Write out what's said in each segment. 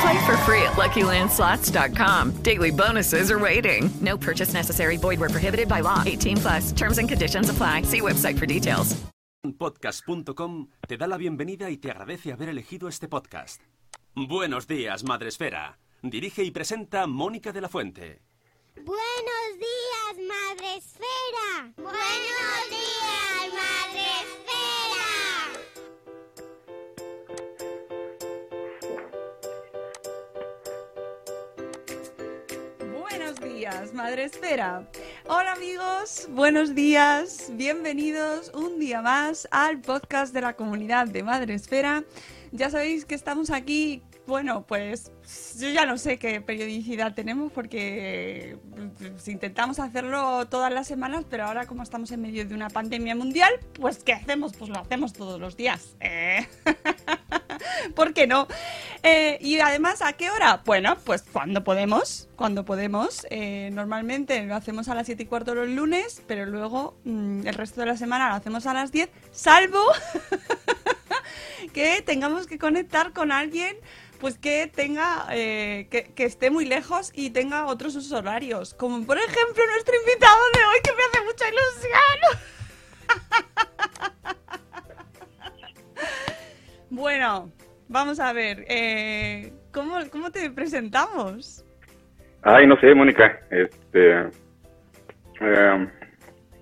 Play for free at LuckyLandSlots.com. Daily bonuses are waiting. No purchase necessary. Void were prohibited by law. 18 plus. Terms and conditions apply. See website for details. Podcast.com te da la bienvenida y te agradece haber elegido este podcast. Buenos días, Madre Esfera. Dirige y presenta Mónica de la Fuente. Buenos días, Madre Esfera. Buenos días, Madre Madre Esfera. Hola amigos, buenos días, bienvenidos un día más al podcast de la comunidad de Madre Esfera. Ya sabéis que estamos aquí, bueno, pues yo ya no sé qué periodicidad tenemos porque pues, intentamos hacerlo todas las semanas, pero ahora como estamos en medio de una pandemia mundial, pues ¿qué hacemos? Pues lo hacemos todos los días. Eh. ¿Por qué no? Eh, y además, ¿a qué hora? Bueno, pues cuando podemos, cuando podemos. Eh, normalmente lo hacemos a las 7 y cuarto los lunes, pero luego mm, el resto de la semana lo hacemos a las 10, salvo que tengamos que conectar con alguien pues que tenga eh, que, esté muy lejos y tenga otros usos horarios como por ejemplo nuestro invitado vamos a ver eh, ¿cómo, cómo te presentamos Ay, no sé, Mónica. Este, eh,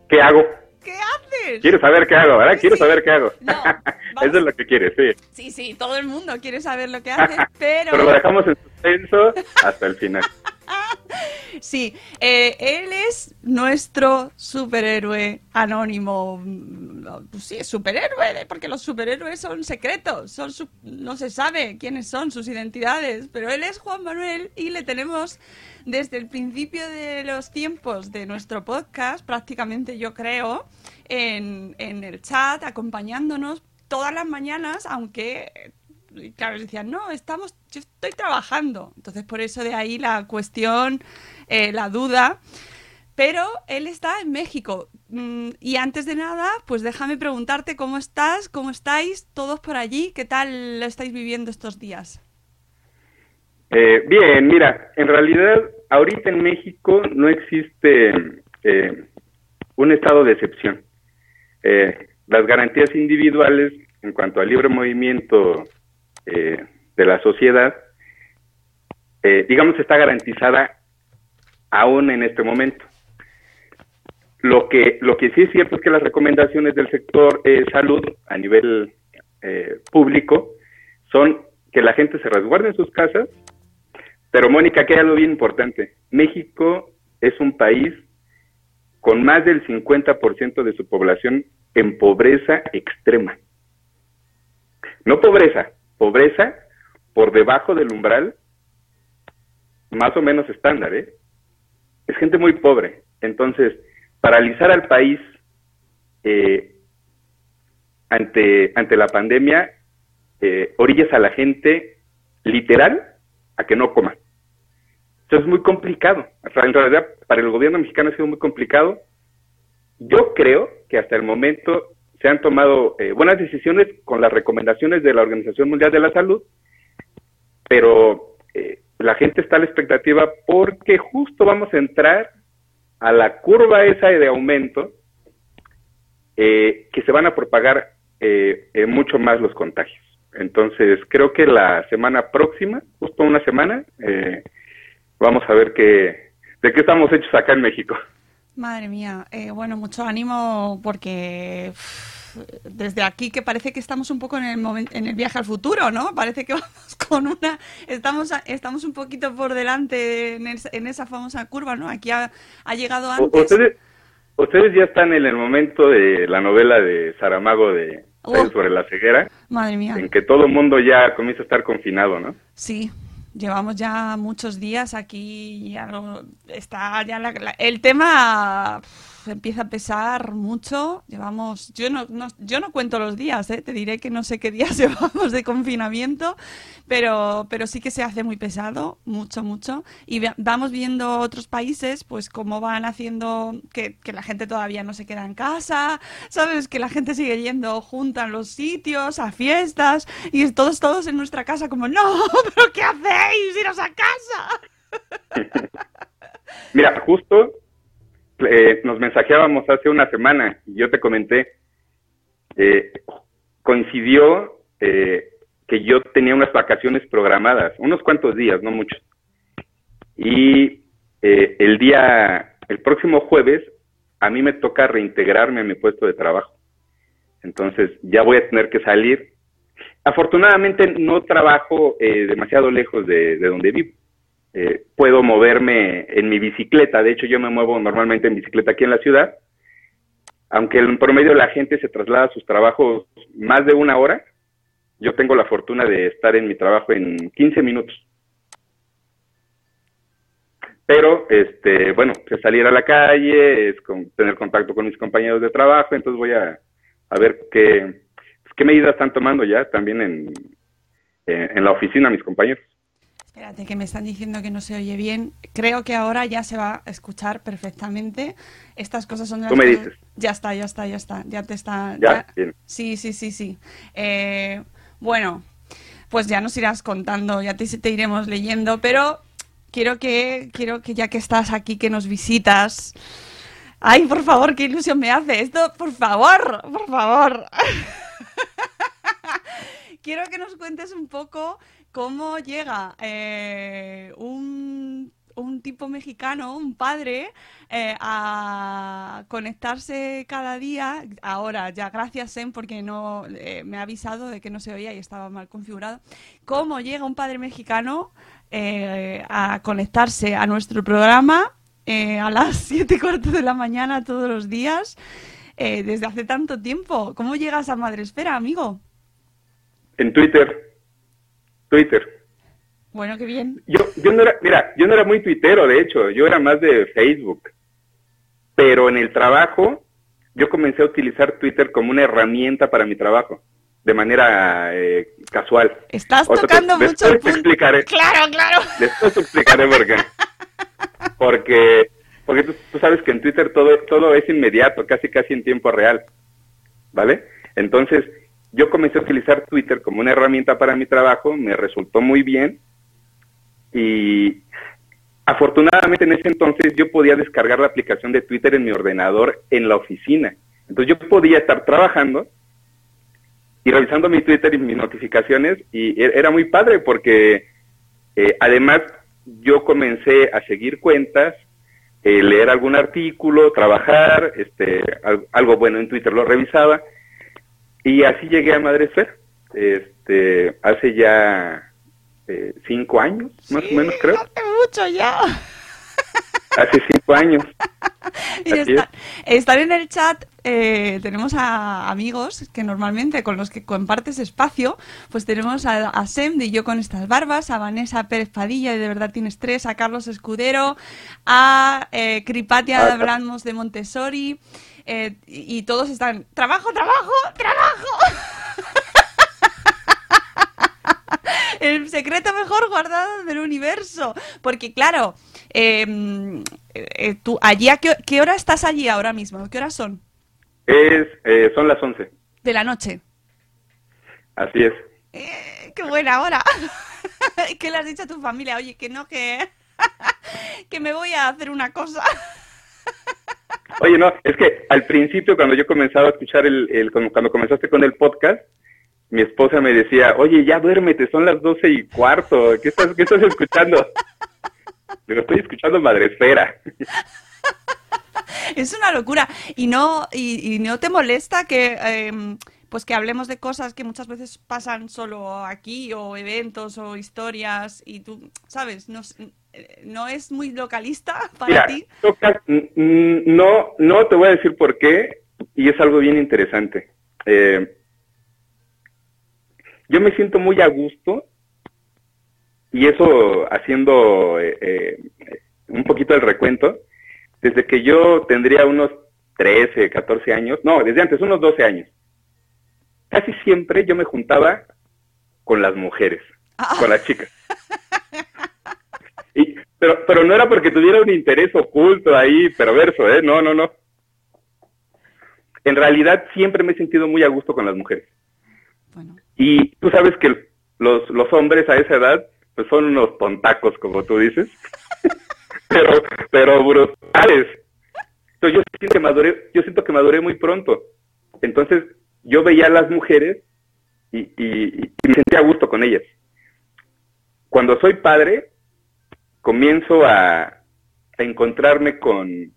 ¿Qué hago? ¿qué haces? Quiero saber qué hago, ¿verdad? Quiero sí. saber qué hago. No. Eso es lo que quieres, sí. sí sí todo el mundo quiere saber lo que haces pero Pero lo dejamos en suspenso hasta el final. Sí, eh, él es nuestro superhéroe anónimo. Pues sí, superhéroe, porque los superhéroes son secretos, son su- no se sabe quiénes son sus identidades, pero él es Juan Manuel y le tenemos desde el principio de los tiempos de nuestro podcast, prácticamente yo creo, en, en el chat, acompañándonos todas las mañanas, aunque y claro, decían, no, estamos, yo estoy trabajando. Entonces, por eso de ahí la cuestión, eh, la duda. Pero él está en México. Mm, Y antes de nada, pues déjame preguntarte cómo estás, cómo estáis todos por allí, qué tal lo estáis viviendo estos días. Eh, bien, mira, en realidad ahorita en México no existe eh, un estado de excepción. Las garantías individuales en cuanto al libre movimiento eh, de la sociedad, eh, digamos, está garantizada aún en este momento. Lo que, lo que sí es cierto es que las recomendaciones del sector eh, salud a nivel eh, público son que la gente se resguarde en sus casas, pero Mónica, que hay algo bien importante. México es un país con más del 50% de su población en pobreza extrema. No pobreza, pobreza por debajo del umbral más o menos estándar, ¿eh? Es gente muy pobre. Entonces, paralizar al país eh, ante, ante la pandemia eh, orillas a la gente literal a que no coma. Entonces es muy complicado. En realidad, para el gobierno mexicano ha sido muy complicado. Yo creo que hasta el momento se han tomado eh, buenas decisiones con las recomendaciones de la Organización Mundial de la Salud, pero eh, la gente está a la expectativa porque justo vamos a entrar a la curva esa de aumento eh, que se van a propagar eh, mucho más los contagios. Entonces, creo que la semana próxima, justo una semana, eh, vamos a ver qué, de qué estamos hechos acá en México. Madre mía, eh, bueno, mucho ánimo porque desde aquí que parece que estamos un poco en el momento, en el viaje al futuro, ¿no? Parece que vamos con una, estamos, estamos un poquito por delante en, esa- en esa famosa curva, ¿no? Aquí ha, ha llegado antes. Ustedes, ustedes ya están en el momento de la novela de Saramago de Oh. sobre la ceguera, Madre mía. en que todo el mundo ya comienza a estar confinado, ¿no? Sí, llevamos ya muchos días aquí, ya está ya la- el tema empieza a pesar mucho. Llevamos, yo no, yo no cuento los días, ¿eh? te diré que no sé qué días llevamos de confinamiento, pero, pero sí que se hace muy pesado, mucho, mucho. Y ve- vamos viendo otros países, pues cómo van haciendo que, que la gente todavía no se queda en casa, ¿sabes? Que la gente sigue yendo junta en los sitios, a fiestas, y todos, todos en nuestra casa como, no, pero ¿qué hacéis? Iros a casa. Mira, justo eh, nos mensajeábamos hace una semana y yo te comenté, eh, coincidió eh, que yo tenía unas vacaciones programadas, unos cuantos días, no muchos. Y eh, el día, el próximo jueves, a mí me toca reintegrarme a mi puesto de trabajo. Entonces ya voy a tener que salir. Afortunadamente no trabajo eh, demasiado lejos de, de donde vivo. Eh, puedo moverme en mi bicicleta. De hecho, yo me muevo normalmente en bicicleta aquí en la ciudad. Aunque en promedio la gente se traslada a sus trabajos más de una hora, yo tengo la fortuna de estar en mi trabajo en 15 minutos. Pero, este, bueno, pues salir a la calle, es con- tener contacto con mis compañeros de trabajo, entonces voy a, ver qué, pues, qué medidas están tomando ya también en, en la oficina mis compañeros. Espérate, que me están diciendo que no se oye bien. Creo que ahora ya se va a escuchar perfectamente. Estas cosas son de las Tú me cosas- dices. Ya está, ya está, ya está. Ya te está. Ya, bien. Sí, sí, sí, sí. Eh, bueno, pues ya nos irás contando, ya te, te iremos leyendo, pero quiero que, quiero que ya que estás aquí, que nos visitas. Ay, por favor, qué ilusión me hace esto, por favor, por favor. quiero que nos cuentes un poco cómo llega eh, un, un tipo mexicano, un padre, eh, a conectarse cada día. Ahora, ya gracias, Sem, porque no eh, me ha avisado de que no se oía y estaba mal configurado. ¿Cómo llega un padre mexicano eh, a conectarse a nuestro programa a las siete y cuarto de la mañana todos los días? desde hace tanto tiempo. ¿Cómo llegas a Madresfera, amigo? En Twitter. Twitter. Bueno, qué bien. Yo, yo no era, mira, yo no era muy tuitero, de hecho, yo era más de Facebook. Pero en el trabajo, yo comencé a utilizar Twitter como una herramienta para mi trabajo, de manera eh, casual. Estás O sea, te- tocando mucho después te explicaré. Claro, claro. Después te explicaré por qué. Porque, porque tú, tú sabes que en Twitter todo, todo es inmediato, casi casi en tiempo real. ¿Vale? Entonces, yo comencé a utilizar Twitter como una herramienta para mi trabajo, me resultó muy bien y afortunadamente en ese entonces yo podía descargar la aplicación de Twitter en mi ordenador en la oficina. Entonces yo podía estar trabajando y revisando mi Twitter y mis notificaciones y e- era muy padre porque eh, además yo comencé a seguir cuentas, eh, leer algún artículo, trabajar, este, al- algo bueno en Twitter lo revisaba y así llegué a Madresfera. Este, hace ya eh, cinco años, más o menos creo. Hace mucho ya. Hace cinco años. Y estar en el chat, eh, tenemos a amigos que normalmente con los que compartes espacio, pues tenemos a, a Sem de Yo con estas barbas, a Vanessa Pérez Padilla de De Verdad Tienes Tres, a Carlos Escudero, a eh, Cripatia de Ah, Hablamos de Montessori, eh, y, todos están, trabajo, trabajo, trabajo. El secreto mejor guardado del universo. Porque, claro, eh, eh, tú, allí, ¿a qué, qué hora estás allí ahora mismo? ¿Qué horas son? Es, eh, son las once. De la noche. Así es. ¡Qué buena hora! ¿Qué le has dicho a tu familia? Oye, que no, que, que me voy a hacer una cosa. Oye, no, es que al principio cuando yo comenzaba a escuchar el, cuando, comenzaste con el podcast, mi esposa me decía, oye, ya duérmete, son las doce y cuarto, ¿qué estás, qué estás escuchando? Digo, estoy escuchando Madresfera. es una locura. Y no, y, y no te molesta que em, pues que hablemos de cosas que muchas veces pasan solo aquí, o eventos, o historias, y tú, ¿sabes? No, no es muy localista para Mira, ti. no, no te voy a decir por qué, y es algo bien interesante. Eh, yo me siento muy a gusto, y eso haciendo eh, eh, un poquito el recuento, desde que yo tendría unos 13, 14 años, no, desde antes, unos 12 años. Casi siempre yo me juntaba con las mujeres, con las chicas. Pero, pero no era porque tuviera un interés oculto ahí, perverso, ¿eh? No, no, no. En realidad siempre me he sentido muy a gusto con las mujeres. Bueno, Y tú sabes que los, los hombres a esa edad pues son unos tontacos, como tú dices, pero, pero brutales. Entonces, yo siento que maduré, yo siento que maduré muy pronto. Entonces yo veía a las mujeres y, y- y me sentía a gusto con ellas. Cuando soy padre, comienzo a, a encontrarme con,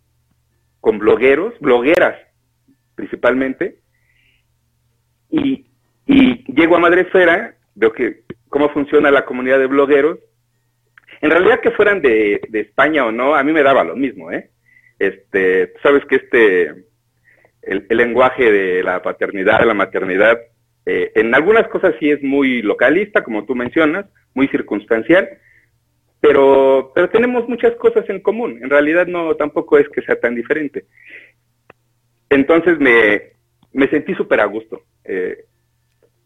con blogueros, blogueras principalmente, y, y llego a Madresfera, veo que cómo funciona la comunidad de blogueros. En realidad que fueran de, de España o no, a mí me daba lo mismo, ¿eh? Este, sabes que este, el, el lenguaje de la paternidad, de la maternidad, eh, en algunas cosas sí es muy localista, como tú mencionas, muy circunstancial, pero, pero tenemos muchas cosas en común. En realidad no, tampoco es que sea tan diferente. Entonces me, me sentí súper a gusto. Eh,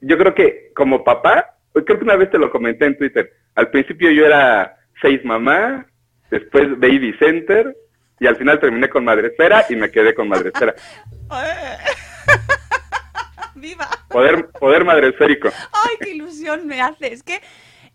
yo creo que como papá, creo que una vez te lo comenté en Twitter, al principio yo era seis mamá, después baby center, y al final terminé con madresfera y me quedé con madresfera. ¡Viva! Poder, poder madresférico. ¡Ay, qué ilusión me hace! Es que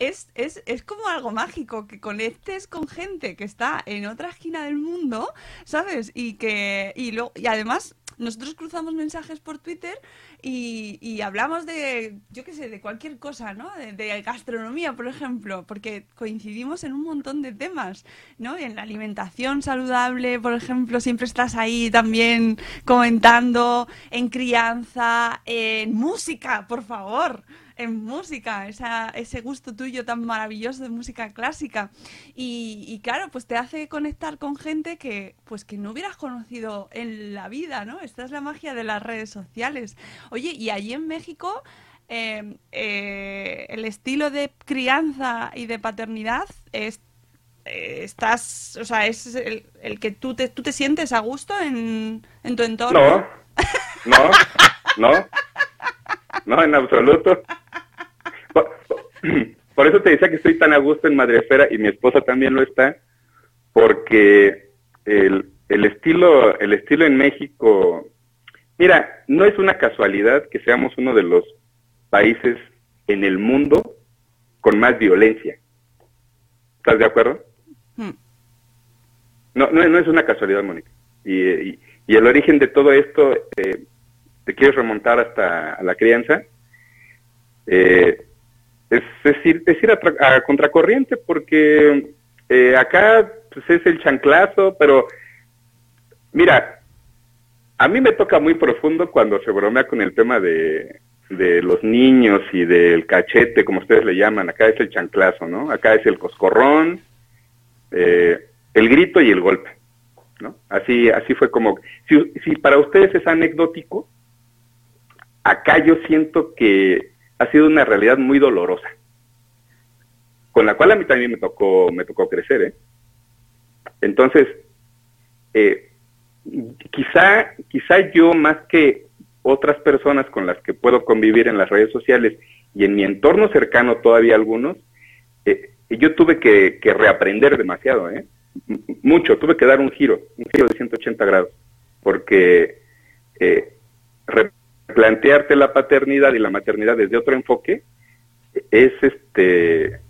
es, es, es como algo mágico, que conectes con gente que está en otra esquina del mundo, ¿sabes? Y que y, luego, y además nosotros cruzamos mensajes por Twitter y, y hablamos de, yo qué sé, de cualquier cosa, ¿no? De, de gastronomía, por ejemplo, porque coincidimos en un montón de temas, ¿no? En la alimentación saludable, por ejemplo, siempre estás ahí también comentando, en crianza, en música, por favor en música, esa, ese gusto tuyo tan maravilloso de música clásica. Y, y, claro, pues te hace conectar con gente que, pues que no hubieras conocido en la vida, ¿no? Esta es la magia de las redes sociales. Oye, y allí en México, eh, eh, el estilo de crianza y de paternidad es estás, o sea, es el, el, que tú te, tú te sientes a gusto en, en tu entorno. No, no, no, no, en absoluto. Por, por, eso te decía que estoy tan a gusto en Madresfera y mi esposa también lo está, porque el, el estilo, el estilo en México, mira, no es una casualidad que seamos uno de los países en el mundo con más violencia. ¿Estás de acuerdo? Hmm. No, no, no es una casualidad, Mónica. Y, y, y, el origen de todo esto, eh, te quieres remontar hasta la crianza, eh, es, es, ir, es ir a, a contracorriente, porque eh, acá pues, es el chanclazo, pero mira, a mí me toca muy profundo cuando se bromea con el tema de, de los niños y del cachete, como ustedes le llaman, acá es el chanclazo, ¿no? Acá es el coscorrón, eh, el grito y el golpe, ¿no? Así, así fue como, si, si para ustedes es anecdótico, acá yo siento que ha sido una realidad muy dolorosa, con la cual a mí también me tocó, me tocó crecer, ¿eh? Entonces, eh, quizá, quizá yo más que otras personas con las que puedo convivir en las redes sociales y en mi entorno cercano todavía algunos, eh, yo tuve que, que, reaprender demasiado, ¿eh? mucho, tuve que dar un giro, un giro de 180 grados, porque eh, replantearte la paternidad y la maternidad desde otro enfoque es, este,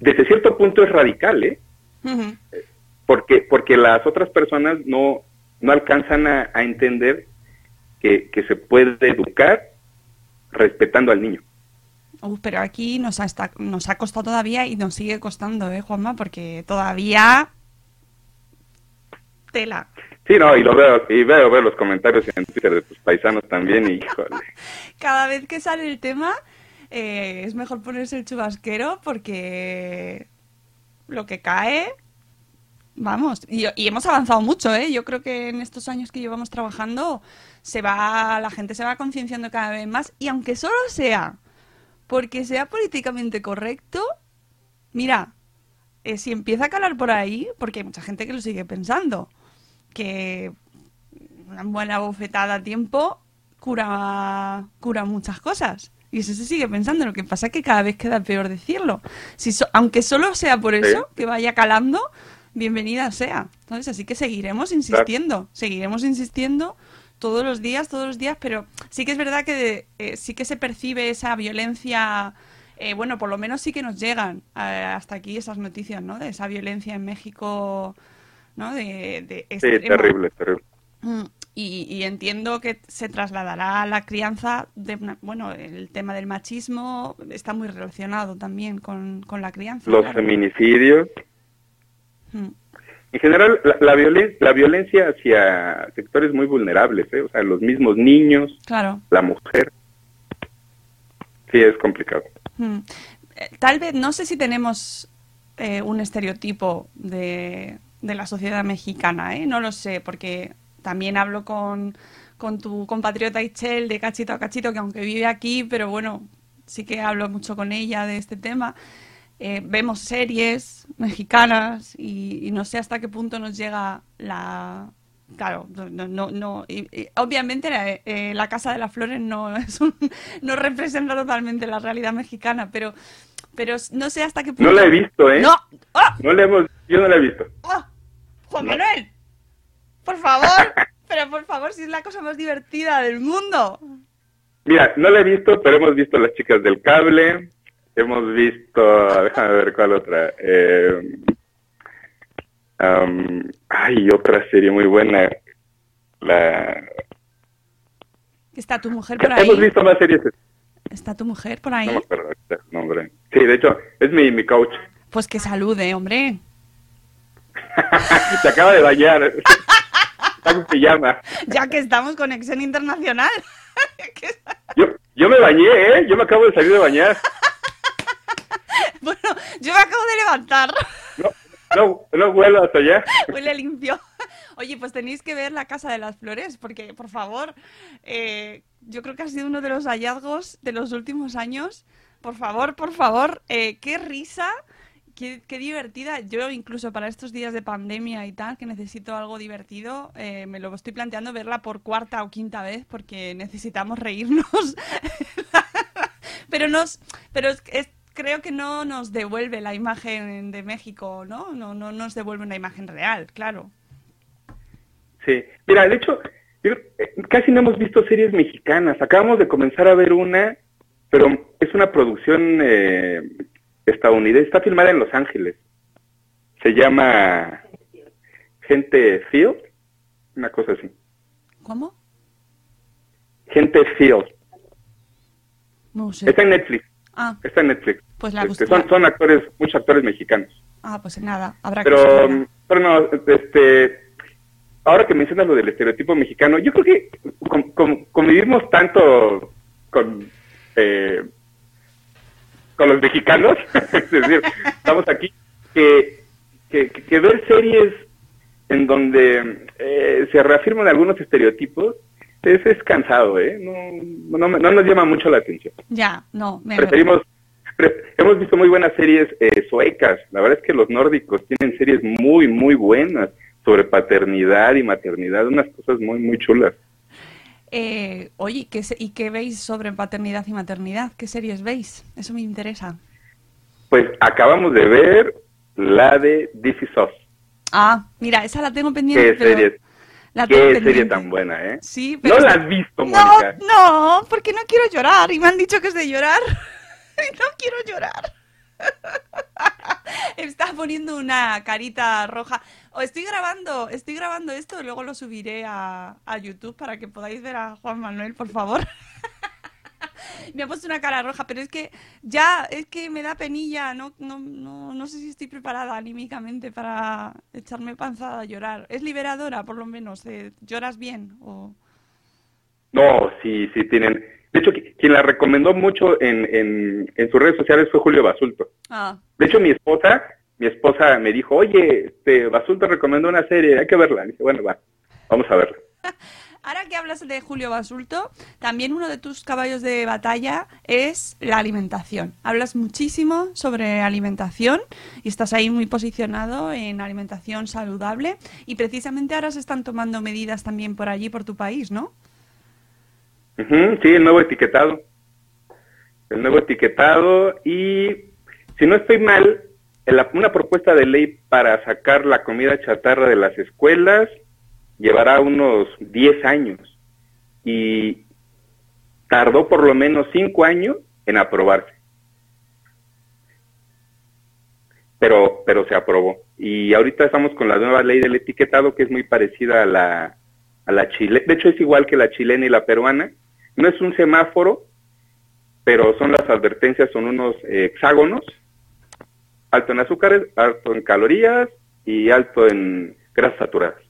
desde cierto punto es radical, ¿eh? Uh -huh. Porque, porque las otras personas no, no alcanzan a, a entender que, que, se puede educar respetando al niño. Uh, pero aquí nos ha, está, nos ha costado todavía y nos sigue costando, ¿eh, Juanma? Porque todavía tela. Sí, no, y lo veo, y veo, veo los comentarios en Twitter de tus paisanos también, y híjole. Cada vez que sale el tema, eh, es mejor ponerse el chubasquero porque lo que cae, vamos, y, y hemos avanzado mucho, ¿eh? Yo creo que en estos años que llevamos trabajando, se va, la gente se va concienciando cada vez más, y aunque solo sea porque sea políticamente correcto, mira, eh, si empieza a calar por ahí, porque hay mucha gente que lo sigue pensando, que una buena bofetada a tiempo cura, cura muchas cosas. Y eso se sigue pensando, lo que pasa es que cada vez queda peor decirlo. Si so- aunque solo sea por eso, que vaya calando, bienvenida sea. Entonces, así que seguiremos insistiendo, seguiremos insistiendo todos los días, todos los días, pero sí que es verdad que eh, sí que se percibe esa violencia, eh, bueno, por lo menos sí que nos llegan eh, hasta aquí esas noticias, ¿no? De esa violencia en México, ¿no? De, de Sí, extremo. terrible, terrible. Mm, Y, y entiendo que se trasladará a la crianza, de una- bueno, el tema del machismo está muy relacionado también con, con la crianza. Los claro. feminicidios. Mm. En general, la, la, violen- la violencia hacia sectores muy vulnerables, ¿eh? o sea, los mismos niños, Claro. la mujer. Sí, es complicado. Mm. Eh, Tal vez, no sé si tenemos eh, un estereotipo de, de la sociedad mexicana, ¿eh? No lo sé, porque también hablo con, con tu compatriota Ichel de Cachito a Cachito, que aunque vive aquí, pero bueno, sí que hablo mucho con ella de este tema. Eh, vemos series mexicanas y, y no sé hasta qué punto nos llega la... Claro, no, no, no y- y obviamente la, eh, la Casa de las Flores no es un- no representa totalmente la realidad mexicana, pero, pero no sé hasta qué punto. No la he visto, ¿eh? No, ¡Ah! No la hemos, yo no la he visto. ¡Ah! Juan Manuel, por favor, pero por favor, si es la cosa más divertida del mundo. Mira, no la he visto, pero hemos visto Las Chicas del Cable, hemos visto, déjame ver cuál otra. Eh, am, ay, otra serie muy buena. La, Está tu mujer por ahí. hemos visto más series, Está tu mujer por ahí. no me acuerdo el nombre. Sí, de hecho, es mi, mi coach. Pues que salude, hombre. Se acaba de bañar. Está con pijama. Ya que estamos conexión internacional. Yo, yo me bañé, ¿eh? Yo me acabo de salir de bañar. Bueno, yo me acabo de levantar. No, no vuelo hasta allá. Huele limpio. Oye, pues tenéis que ver la Casa de las Flores, porque, por favor, eh, yo creo que ha sido uno de los hallazgos de los últimos años. Por favor, por favor, eh, qué risa, qué, qué divertida. Yo, incluso para estos días de pandemia y tal, que necesito algo divertido, eh, me lo estoy planteando verla por cuarta o quinta vez, porque necesitamos reírnos. pero nos, pero es- es- creo que no nos devuelve la imagen de México, ¿no? No, no nos devuelve una imagen real, claro. Sí, mira, de hecho, yo eh, casi no hemos visto series mexicanas. Acabamos de comenzar a ver una, pero es una producción eh, estadounidense. Está filmada en Los Ángeles. Se llama Gente Field, una cosa así. ¿Cómo? Gente Field. No sé. Está en Netflix. Ah, Está en Netflix. Pues la Este, son, son actores, muchos actores mexicanos. ah, pues nada, habrá que Pero, pero no, este, ahora que mencionas lo del estereotipo mexicano, yo creo que com- com- convivimos tanto con, eh, con los mexicanos, es decir, estamos aquí, que, que, que- ver series en donde eh, se reafirman algunos estereotipos es, es cansado, ¿eh? No, no, no nos llama mucho la atención. Ya, no, me Preferimos, pre- hemos visto muy buenas series eh, suecas. La verdad es que los nórdicos tienen series muy, muy buenas sobre paternidad y maternidad, unas cosas muy, muy chulas. Eh, oye, ¿qué ¿y qué veis sobre paternidad y maternidad? ¿Qué series veis? Eso me interesa. Pues acabamos de ver la de This Is Us. Ah, mira, esa la tengo pendiente. Qué pero serie, la tengo qué serie tan buena, ¿eh? Sí, pero No la has visto, No, Mónica. no, porque no quiero llorar y me han dicho que es de llorar. No quiero llorar. Está poniendo una carita roja. O estoy grabando, estoy grabando esto y luego lo subiré a, a YouTube para que podáis ver a Juan Manuel, por favor. Me ha puesto una cara roja, pero es que ya, es que me da penilla, no, no, no, no sé si estoy preparada anímicamente para echarme panzada a llorar. ¿Es liberadora, por lo menos? eh, ¿Lloras bien? O... No, sí, sí tienen. De hecho, qui- quien la recomendó mucho en, en, en sus redes sociales fue Julio Basulto. Ah, De hecho, mi esposa, mi esposa me dijo, oye, este, Basulto recomendó una serie, hay que verla. dije, bueno, va, vamos a verla. Ahora que hablas de Julio Basulto, también uno de tus caballos de batalla es la alimentación. Hablas muchísimo sobre alimentación y estás ahí muy posicionado en alimentación saludable y precisamente ahora se están tomando medidas también por allí, por tu país, ¿no? Sí, el nuevo etiquetado. El nuevo etiquetado y, si no estoy mal, una propuesta de ley para sacar la comida chatarra de las escuelas llevará unos 10 años y tardó por lo menos 5 años en aprobarse. Pero, pero se aprobó. Y ahorita estamos con la nueva ley del etiquetado que es muy parecida a la, a la chile. De hecho es igual que la chilena y la peruana. No es un semáforo, pero son las advertencias, son unos eh, hexágonos, alto en azúcares, alto en calorías y alto en grasas saturadas.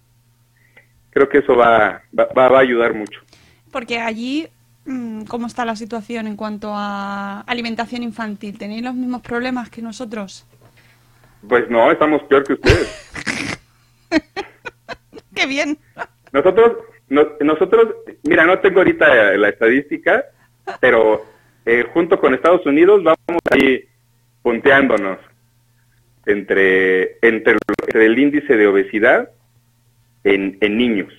Creo que eso va, va, va- a ayudar mucho. Porque allí, mm, ¿cómo está la situación en cuanto a alimentación infantil? ¿Tenéis los mismos problemas que nosotros? Pues no, estamos peor que ustedes. ¡Qué bien! Nosotros, no- nosotros, mira, no tengo ahorita la estadística, pero eh, junto con Estados Unidos vamos ahí punteándonos entre, entre, el- entre el índice de obesidad en, en niños.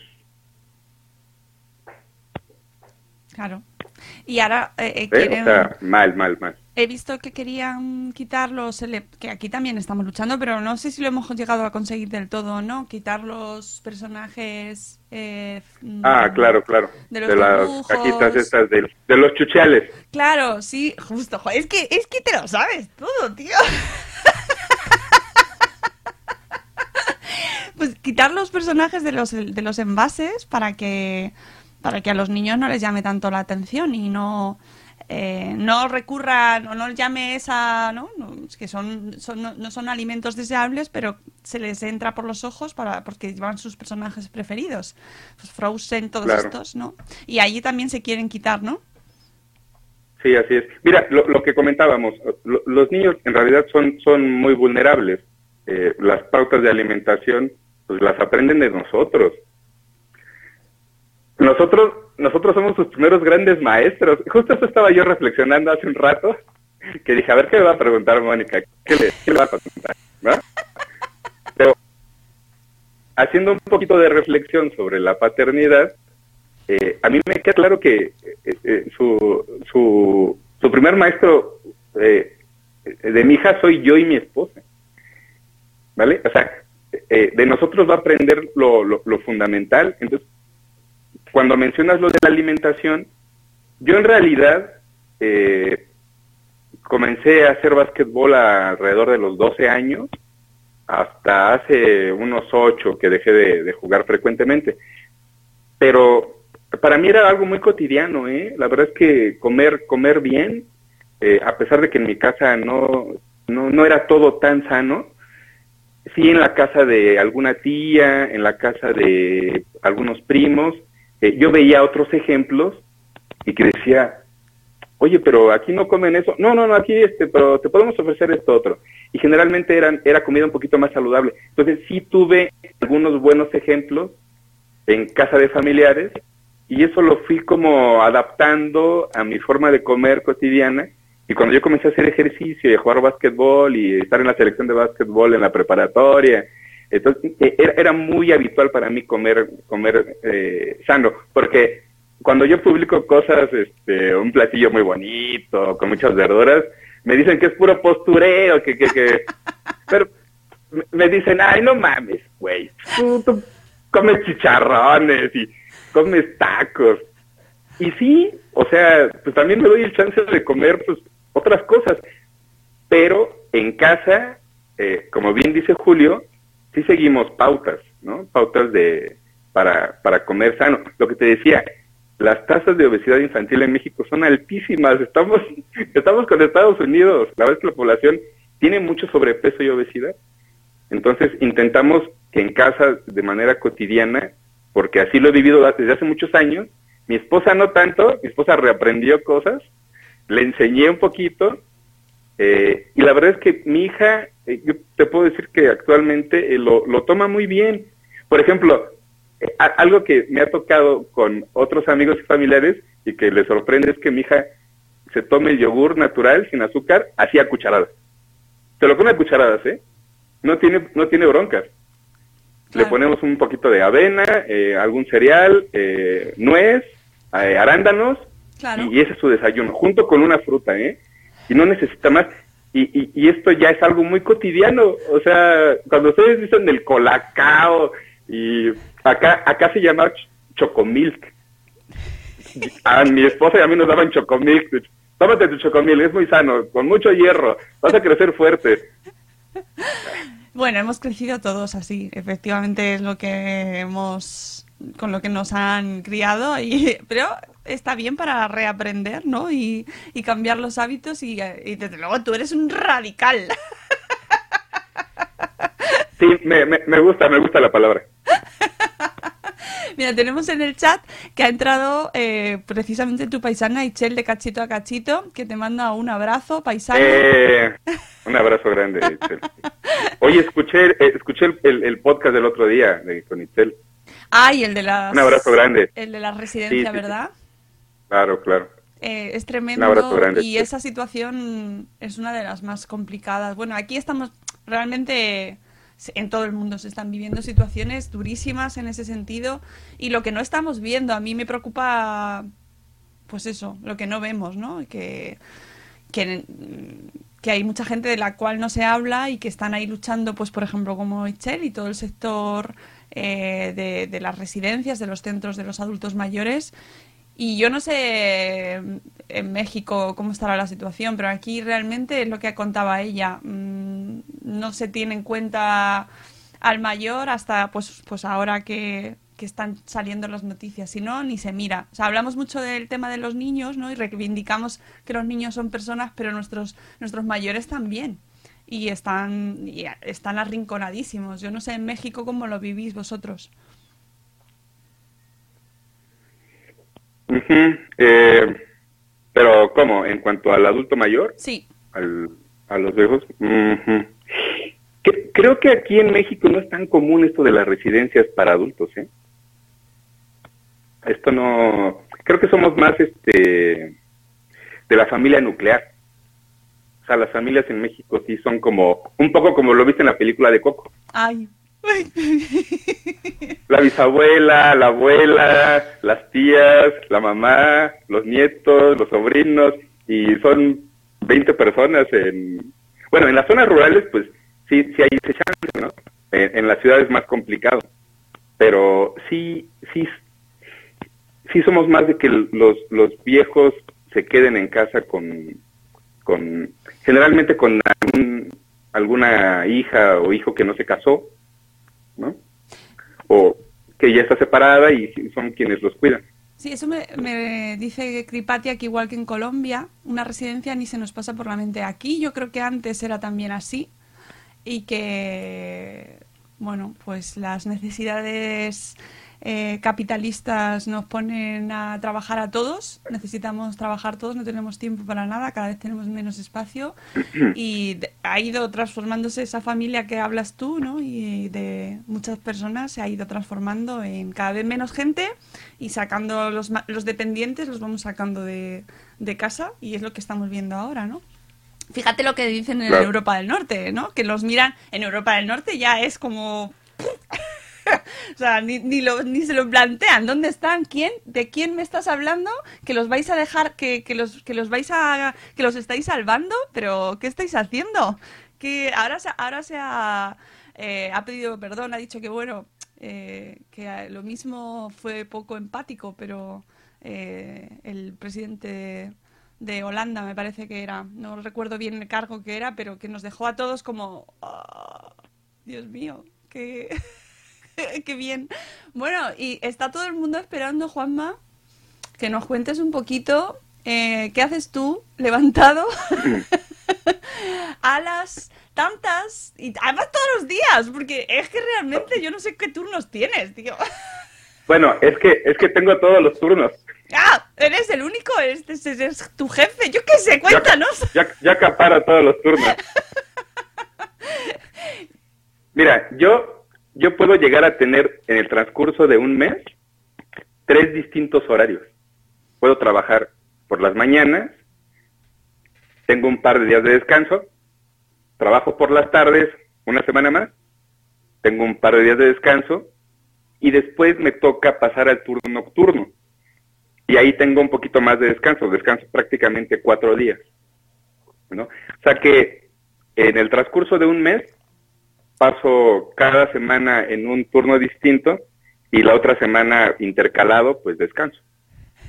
Claro. Y ahora eh, eh, ¿eh? quieren... O sea, mal, mal, mal. He visto que querían quitar los... que aquí también estamos luchando, pero no sé si lo hemos llegado a conseguir del todo o no. Quitar los personajes... eh, mm, Ah, claro, claro. De los las cajitas estas de, de los chuchales. Claro, sí, justo. Es que, es que te lo sabes todo, tío. pues quitar los personajes de los, de los envases para que, para que a los niños no les llame tanto la atención y no, eh, no recurran o no les llame esa, ¿no? Que son, son, no, no son alimentos deseables, pero se les entra por los ojos para, porque llevan sus personajes preferidos. Pues Frozen, todos Claro. estos, ¿no? Y allí también se quieren quitar, ¿no? Sí, así es. Mira, lo, lo que comentábamos, lo- los niños en realidad son, son muy vulnerables. Eh, las pautas de alimentación, pues las aprenden de nosotros. Nosotros, nosotros somos sus primeros grandes maestros. Justo eso estaba yo reflexionando hace un rato, que dije, a ver qué me va a preguntar Mónica, qué le, va a contar, ¿va? Pero haciendo un poquito de reflexión sobre la paternidad, eh, a mí me queda claro que eh, eh, su, su, su primer maestro eh, de mi hija soy yo y mi esposa. ¿Vale? O sea, eh, de nosotros va a aprender lo, lo fundamental. Entonces, cuando mencionas lo de la alimentación, yo en realidad eh, comencé a hacer básquetbol alrededor de los 12 años, hasta hace unos 8 que dejé de, jugar frecuentemente. Pero para mí era algo muy cotidiano, ¿eh? La verdad es que comer, comer bien, eh, a pesar de que en mi casa no, no, no era todo tan sano, sí en la casa de alguna tía, en la casa de algunos primos, eh, yo veía otros ejemplos y que decía, oye, pero aquí no comen eso. No, no, no, aquí este, pero te podemos ofrecer esto otro. Y generalmente eran, era comida un poquito más saludable. Entonces sí tuve algunos buenos ejemplos en casa de familiares y eso lo fui como adaptando a mi forma de comer cotidiana. Y cuando yo comencé a hacer ejercicio y a jugar básquetbol y estar en la selección de básquetbol en la preparatoria, entonces eh, era, era muy habitual para mí comer comer eh, sano, porque cuando yo publico cosas, este, un platillo muy bonito, con muchas verduras, me dicen que es puro postureo, que, que, que... pero me- me dicen, ay, no mames, güey, tú, tú comes chicharrones y comes tacos. Y sí, o sea, pues también me doy el chance de comer pues otras cosas, pero en casa, eh, como bien dice Julio, sí seguimos pautas, ¿no? Pautas de para, para comer sano. Lo que te decía, las tasas de obesidad infantil en México son altísimas. Estamos, estamos con Estados Unidos. La verdad es que la población tiene mucho sobrepeso y obesidad. Entonces intentamos que en casa, de manera cotidiana, porque así lo he vivido desde hace muchos años, mi esposa no tanto, mi esposa reaprendió cosas, le enseñé un poquito, eh, y la verdad es que mi hija, eh, yo te puedo decir que actualmente eh, lo, lo toma muy bien. Por ejemplo, algo que me ha tocado con otros amigos y familiares y que les sorprende es que mi hija se tome el yogur natural sin azúcar así a cucharadas. Se lo come a cucharadas, ¿eh? No tiene, no tiene broncas. Le ponemos un poquito de avena, eh, algún cereal, eh, nuez, eh, arándanos, y, ese es su desayuno, junto con una fruta, ¿eh? Y no necesita más. Y, y, y, esto ya es algo muy cotidiano. O sea, cuando ustedes dicen del colacao y acá, acá se llama chocomilk. A mi esposa y a mí nos daban chocomilk. Tómate tu chocomilk, es muy sano, con mucho hierro, vas a crecer fuerte. Bueno, hemos crecido todos así, efectivamente es lo que hemos con lo que nos han criado y pero está bien para reaprender, ¿no? Y, cambiar los hábitos y, desde luego tú eres un radical. Sí, me, me gusta, me gusta la palabra. Mira, tenemos en el chat que ha entrado eh, precisamente tu paisana Ichel de cachito a cachito, que te manda un abrazo, paisana. Eh, un abrazo grande, Ichel. Oye, escuché, eh, escuché el, podcast del otro día de, con Ichel. Ay, el de las... Un abrazo grande. El de la residencia, ¿verdad? Claro, claro. es tremendo y esa situación es una de las más complicadas. Bueno, aquí estamos realmente en todo el mundo se están viviendo situaciones durísimas en ese sentido y lo que no estamos viendo a mí me preocupa pues eso lo que no vemos no que que, hay mucha gente de la cual no se habla y que están ahí luchando pues por ejemplo como Ichel y todo el sector eh, de, de las residencias de los centros de los adultos mayores y yo no sé en México cómo estará la situación, pero aquí realmente es lo que contaba ella. Mm, no se tiene en cuenta al mayor hasta pues, pues ahora que, están saliendo las noticias, si no, ni se mira. O sea, hablamos mucho del tema de los niños, ¿no? Y reivindicamos que los niños son personas, pero nuestros, nuestros mayores también. Y están, y están arrinconadísimos. Yo no sé en México cómo lo vivís vosotros. eh, pero, ¿cómo? ¿En cuanto al adulto mayor? Sí. a los viejos. creo que aquí en México no es tan común esto de las residencias para adultos, ¿eh? Esto no... Creo que somos más este de la familia nuclear. Sea, las familias en México sí son como... Un poco como lo viste en la película de Coco. Ay, la bisabuela, la abuela, las tías, la mamá, los nietos, los sobrinos, y son 20 personas en... Bueno, en las zonas rurales, pues sí, sí hay ese chance, ¿no? En, las ciudades es más complicado. Pero sí, sí, sí somos más de que los, los viejos se queden en casa con, con generalmente con alguna hija o hijo que no se casó ¿no? O que ya está separada y son quienes los cuidan. Sí, eso me, dice Cripatia que igual que en Colombia, una residencia ni se nos pasa por la mente. Aquí yo creo que antes era también así y que, bueno, pues las necesidades eh, capitalistas nos ponen a trabajar a todos, necesitamos trabajar todos, no tenemos tiempo para nada, cada vez tenemos menos espacio y ha ido transformándose esa familia que hablas tú, ¿no? Y de muchas personas se ha ido transformando en cada vez menos gente y sacando los, los dependientes, los vamos sacando de, de casa y es lo que estamos viendo ahora, ¿no? Fíjate lo que dicen en Europa del Norte, ¿no? Que los miran en Europa del Norte ya es como o sea, ni, ni, lo, ni se lo plantean. ¿Dónde están? ¿Quién? ¿De quién me estás hablando? ¿Que los vais a dejar, que, los, que los vais a, que los estáis salvando? ¿Pero qué estáis haciendo? Que ahora, ahora se ha, eh, ha pedido perdón, ha dicho que bueno, eh, que lo mismo fue poco empático, pero eh, el presidente de Holanda, me parece que era, no recuerdo bien el cargo que era, pero que nos dejó a todos como, oh, Dios mío, que Qué bien. Bueno, y está todo el mundo esperando, Juanma, que nos cuentes un poquito eh, qué haces tú levantado a las tantas y además todos los días, porque es que realmente yo no sé qué turnos tienes, tío. Bueno, es que es que tengo todos los turnos. Ah, eres el único, eres, eres tu jefe, yo qué sé, cuéntanos. Ya, ya acaparo todos los turnos. Mira, yo, yo puedo llegar a tener en el transcurso de un mes tres distintos horarios. Puedo trabajar por las mañanas, tengo un par de días de descanso, trabajo por las tardes una semana más, tengo un par de días de descanso y después me toca pasar al turno nocturno. Y ahí tengo un poquito más de descanso, descanso prácticamente cuatro días. ¿no? O sea que en el transcurso de un mes paso cada semana en un turno distinto y la otra semana intercalado, pues descanso.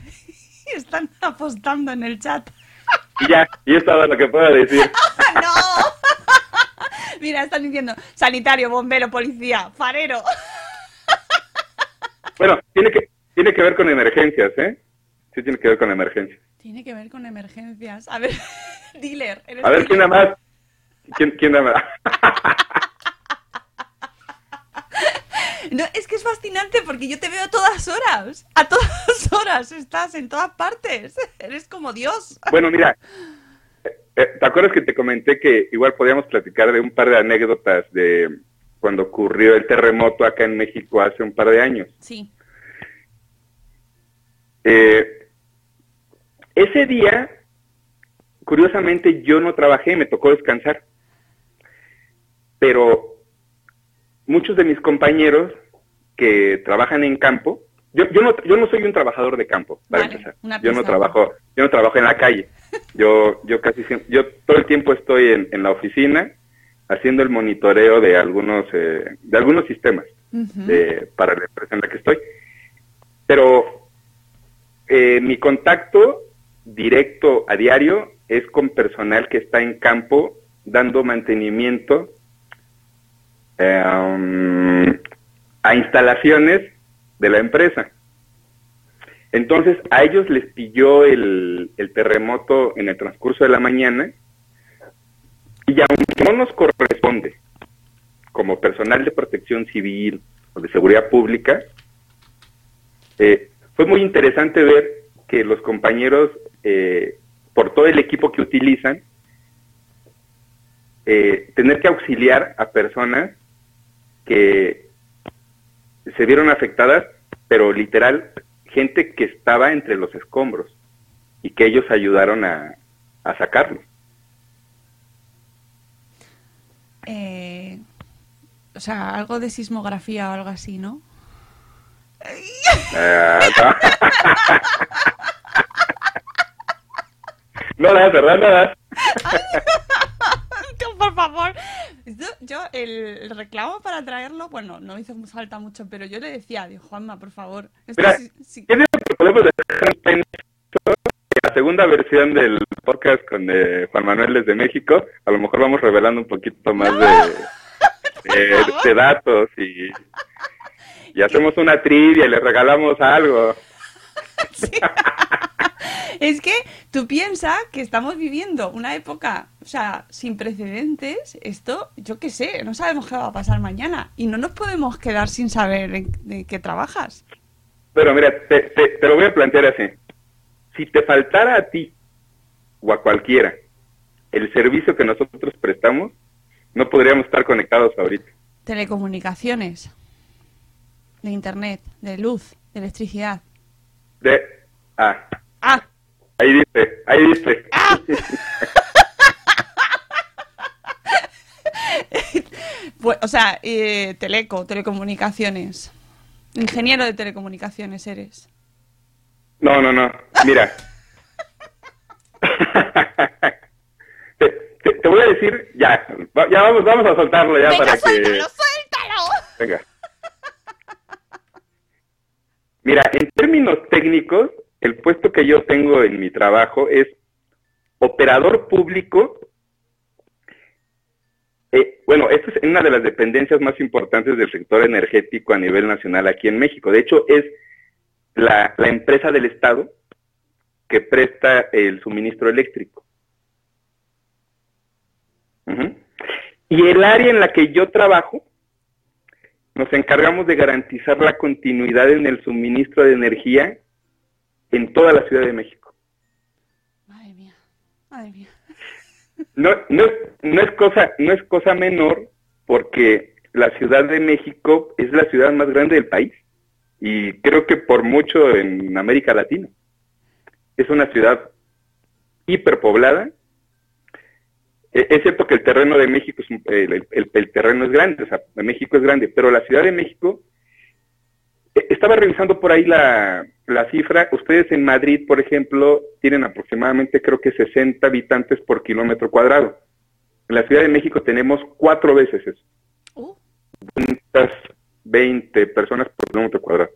Están apostando en el chat. Y ya, y es todo lo que puedo decir. ¡No! Mira, están diciendo sanitario, bombero, policía, farero. Bueno, tiene que, tiene que ver con emergencias, ¿eh? Sí tiene que ver con emergencias. Tiene que ver con emergencias. A ver, dealer. ¿eres A ver, dealer? ¿quién da más? ¿Quién, quién da más? No, es que es fascinante porque yo te veo a todas horas. A todas horas estás en todas partes. Eres como Dios. Bueno, mira, eh, ¿te acuerdas que te comenté que igual podíamos platicar de un par de anécdotas de cuando ocurrió el terremoto acá en México hace un par de años? Sí. Eh, ese día, curiosamente, yo no trabajé, me tocó descansar. Pero muchos de mis compañeros que trabajan en campo, yo, yo, no, yo no soy un trabajador de campo, para Vale, empezar. Yo no trabajo, yo no trabajo en la calle. Yo, yo casi siempre, yo todo el tiempo estoy en, en la oficina haciendo el monitoreo de algunos, eh, de algunos sistemas de- para la empresa en la que estoy. Pero eh, mi contacto directo a diario es con personal que está en campo dando mantenimiento eh, a instalaciones de la empresa. Entonces, a ellos les pilló el, el terremoto en el transcurso de la mañana y aunque no nos corresponde como personal de protección civil o de seguridad pública, eh, fue muy interesante ver que los compañeros, eh, por todo el equipo que utilizan, eh, tener que auxiliar a personas que se vieron afectadas, pero literal, gente que estaba entre los escombros y que ellos ayudaron a, a sacarlos. Eh, o sea, algo de sismografía o algo así, ¿no? Ah, no. no das, ¿verdad? No das. Yo, yo el, reclamo para traerlo, bueno, no hizo falta mucho, pero yo le decía, digo, Juanma, por favor. esto Mira, sí- sí- ¿qué digo que podemos dejar en pensar que la segunda versión del podcast con eh, Juan Manuel desde México, a lo mejor vamos revelando un poquito más de, de datos y, y hacemos una trivia y le regalamos algo. Es que tú piensas que estamos viviendo una época, o sea, sin precedentes. Esto, yo qué sé, no sabemos qué va a pasar mañana. Y no nos podemos quedar sin saber en, de qué trabajas. Pero mira, te, te- te lo voy a plantear así. Si te faltara a ti o a cualquiera el servicio que nosotros prestamos, no podríamos estar conectados ahorita. Telecomunicaciones, de internet, de luz, de electricidad. De, ah, Ah, ahí dice, ahí dice. pues, o sea, eh, teleco, telecomunicaciones. Ingeniero de telecomunicaciones eres. No, no, no. Mira. te, te- te voy a decir, ya, ya vamos, vamos a soltarlo ya Venga, para que. suéltalo, suéltalo. Venga. Mira, en términos técnicos, el puesto que yo tengo en mi trabajo es operador público. Eh, bueno, esto es una de las dependencias más importantes del sector energético a nivel nacional aquí en México. De hecho, es la, empresa del Estado que presta el suministro eléctrico. Y el área en la que yo trabajo, nos encargamos de garantizar la continuidad en el suministro de energía en toda la Ciudad de México. Madre mía, madre mía. No, no, no es cosa, no es cosa menor porque la Ciudad de México es la ciudad más grande del país y creo que por mucho en América Latina. Es una ciudad hiperpoblada. E- Es cierto que el terreno de México, es el, el- el terreno es grande, o sea, México es grande, pero la Ciudad de México, eh, estaba revisando por ahí la, la cifra, ustedes en Madrid, por ejemplo, tienen aproximadamente creo que 60 habitantes por kilómetro cuadrado. En la Ciudad de México tenemos cuatro veces eso. Uh, 20 personas por kilómetro cuadrado.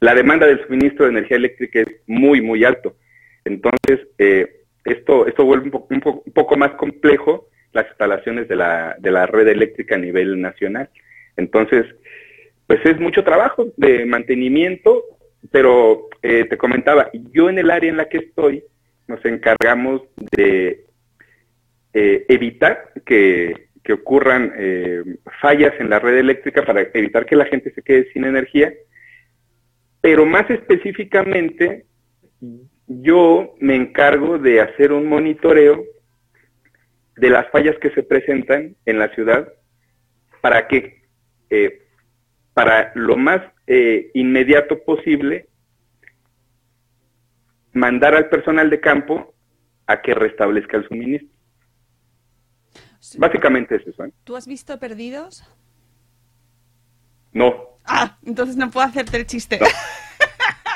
La demanda del suministro de energía eléctrica es muy, muy alto. Entonces, eh, esto, esto vuelve un, po- un po- un poco más complejo las instalaciones de la, de la red eléctrica a nivel nacional. Entonces, pues es mucho trabajo de mantenimiento, pero eh, te comentaba, yo en el área en la que estoy nos encargamos de eh, evitar que, que ocurran eh, fallas en la red eléctrica para evitar que la gente se quede sin energía, pero más específicamente yo me encargo de hacer un monitoreo de las fallas que se presentan en la ciudad para que para lo más eh, inmediato posible mandar al personal de campo a que restablezca el suministro. sí. Básicamente es eso. ¿eh? ¿Tú has visto Perdidos? No. Ah, entonces no puedo hacerte el chiste.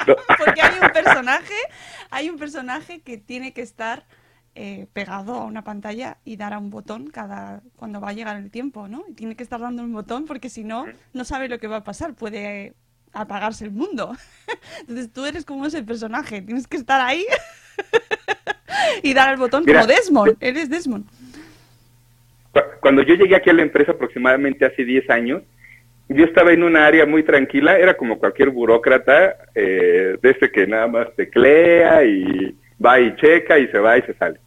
no. Porque hay un personaje, hay un personaje que tiene que estar eh, pegado a una pantalla y dar a un botón cada cuando va a llegar el tiempo, ¿no? Y tiene que estar dando un botón porque si no, no sabe lo que va a pasar. Puede apagarse el mundo. Entonces tú eres como ese personaje, tienes que estar ahí y dar al botón Mira, como Desmond. Eres Desmond. Cu- Cuando yo llegué aquí a la empresa aproximadamente hace 10 años, yo estaba en una área muy tranquila, era como cualquier burócrata, eh, de ese que nada más teclea y va y checa y se va y se sale.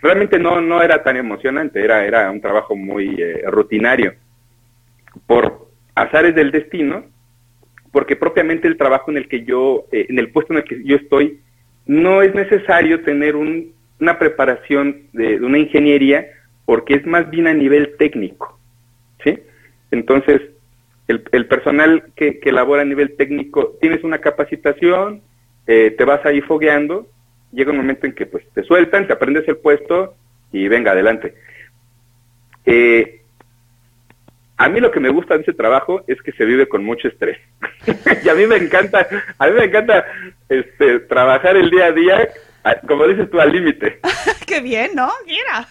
Realmente no, no era tan emocionante, era, era un trabajo muy eh, rutinario. Por azares del destino, porque propiamente el trabajo en el que yo, eh, en el puesto en el que yo estoy, no es necesario tener un- una preparación de, una ingeniería, porque es más bien a nivel técnico, ¿sí? Entonces, el, el personal que, que labora a nivel técnico, tienes una capacitación, eh, te vas ahí fogueando, llega un momento en que pues te sueltan, te aprendes el puesto y venga, adelante. Eh, a mí lo que me gusta de ese trabajo es que se vive con mucho estrés. y a mí me encanta, a mí me encanta este, trabajar el día a día, como dices tú, al límite. Qué bien, ¿no? Mira.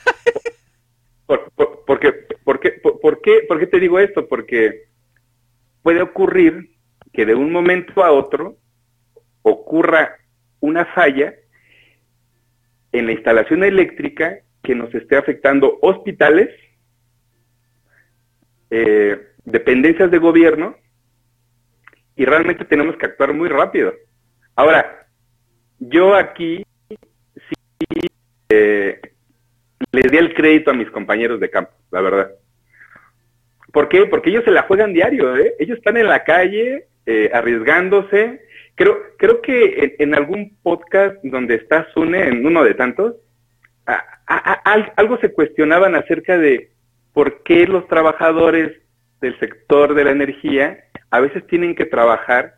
Por, por- porque, por, qué, por, por qué, por qué te digo esto? Porque puede ocurrir que de un momento a otro ocurra una falla en la instalación eléctrica que nos esté afectando hospitales, eh, dependencias de gobierno, y realmente tenemos que actuar muy rápido. Ahora, yo aquí sí eh, les di el crédito a mis compañeros de campo, la verdad. ¿Por qué? Porque ellos se la juegan diario, ¿eh? Ellos están en la calle eh, arriesgándose. Creo, creo que en, algún podcast donde está Sune, en uno de tantos, algo se cuestionaban acerca de por qué los trabajadores del sector de la energía a veces tienen que trabajar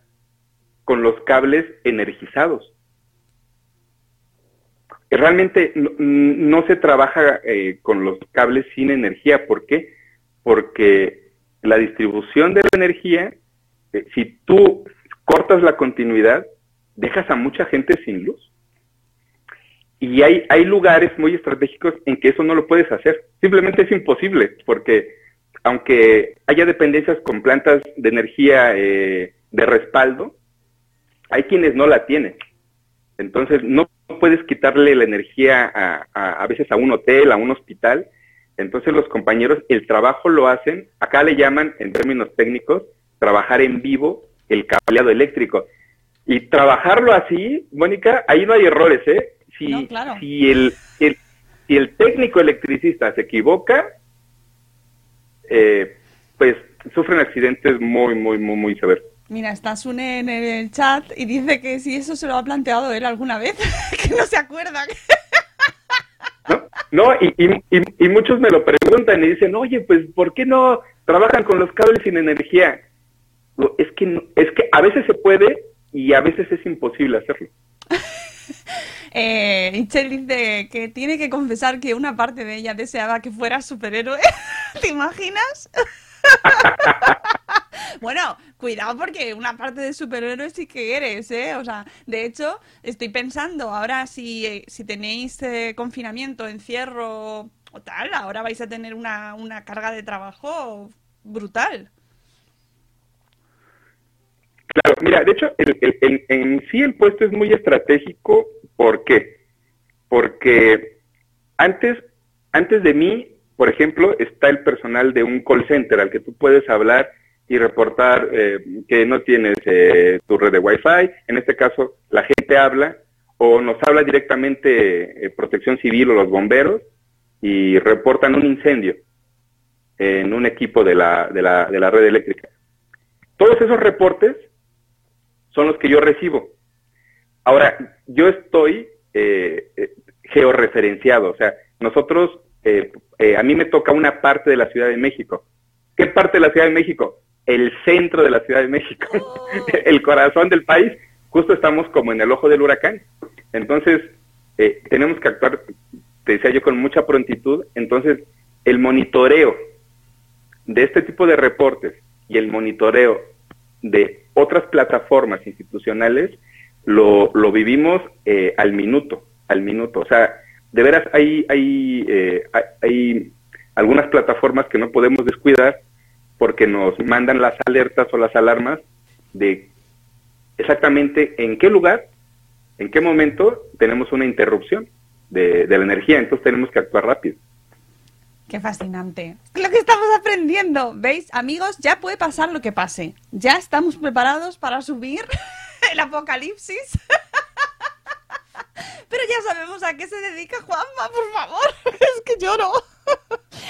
con los cables energizados. Realmente no, no se trabaja eh, con los cables sin energía. ¿Por qué? Porque la distribución de la energía, eh, si tú cortas la continuidad, dejas a mucha gente sin luz. Y hay, hay lugares muy estratégicos en que eso no lo puedes hacer. Simplemente es imposible, porque aunque haya dependencias con plantas de energía eh, de respaldo, hay quienes no la tienen. Entonces no puedes quitarle la energía a, a, a veces a un hotel, a un hospital. Entonces los compañeros el trabajo lo hacen, acá le llaman en términos técnicos, trabajar en vivo el cableado eléctrico. Y trabajarlo así, Mónica, ahí no hay errores, ¿eh? Si, No, claro. si, el, el- si el técnico electricista se equivoca, eh, pues sufren accidentes muy, muy, muy, muy severos. Mira, está Sune en el chat y dice que si eso se lo ha planteado él alguna vez, que no se acuerda. No, y, y, y, y muchos me lo preguntan y dicen, oye, pues, ¿por qué no trabajan con los cables sin energía? Es que, es que a veces se puede y a veces es imposible hacerlo. Eh, Itchel dice que tiene que confesar que una parte de ella deseaba que fuera superhéroe. ¿Te imaginas? bueno, cuidado porque una parte de superhéroe sí que eres, ¿eh? O sea, de hecho, estoy pensando, ahora si, eh, si tenéis eh, confinamiento, encierro o tal, ahora vais a tener una, una carga de trabajo brutal. Claro, mira, de hecho, el, en sí el puesto es muy estratégico. ¿Por qué? Porque antes, antes de mí, por ejemplo, está el personal de un call center al que tú puedes hablar y reportar eh, que no tienes eh, tu red de Wi-Fi. En este caso, la gente habla o nos habla directamente eh, Protección Civil o los bomberos y reportan un incendio en un equipo de la, de la, de la red eléctrica. Todos esos reportes son los que yo recibo. Ahora, yo estoy eh, eh, georreferenciado, o sea, nosotros, eh, a mí me toca una parte de la Ciudad de México. ¿Qué parte de la Ciudad de México? El centro de la Ciudad de México, el corazón del país. Justo estamos como en el ojo del huracán. Entonces, tenemos que actuar, te decía yo, con mucha prontitud. Entonces, el monitoreo de este tipo de reportes y el monitoreo de otras plataformas institucionales lo, lo vivimos eh, al minuto, al minuto. O sea, de veras hay, hay, eh, hay, algunas plataformas que no podemos descuidar porque nos mandan las alertas o las alarmas de exactamente en qué lugar, en qué momento tenemos una interrupción de, de la energía. Entonces tenemos que actuar rápido. Qué fascinante. Lo que estamos aprendiendo, ¿veis? Amigos, ya puede pasar lo que pase. Ya estamos preparados para subir el apocalipsis. Pero ya sabemos a qué se dedica Juanma, por favor. Es que lloro.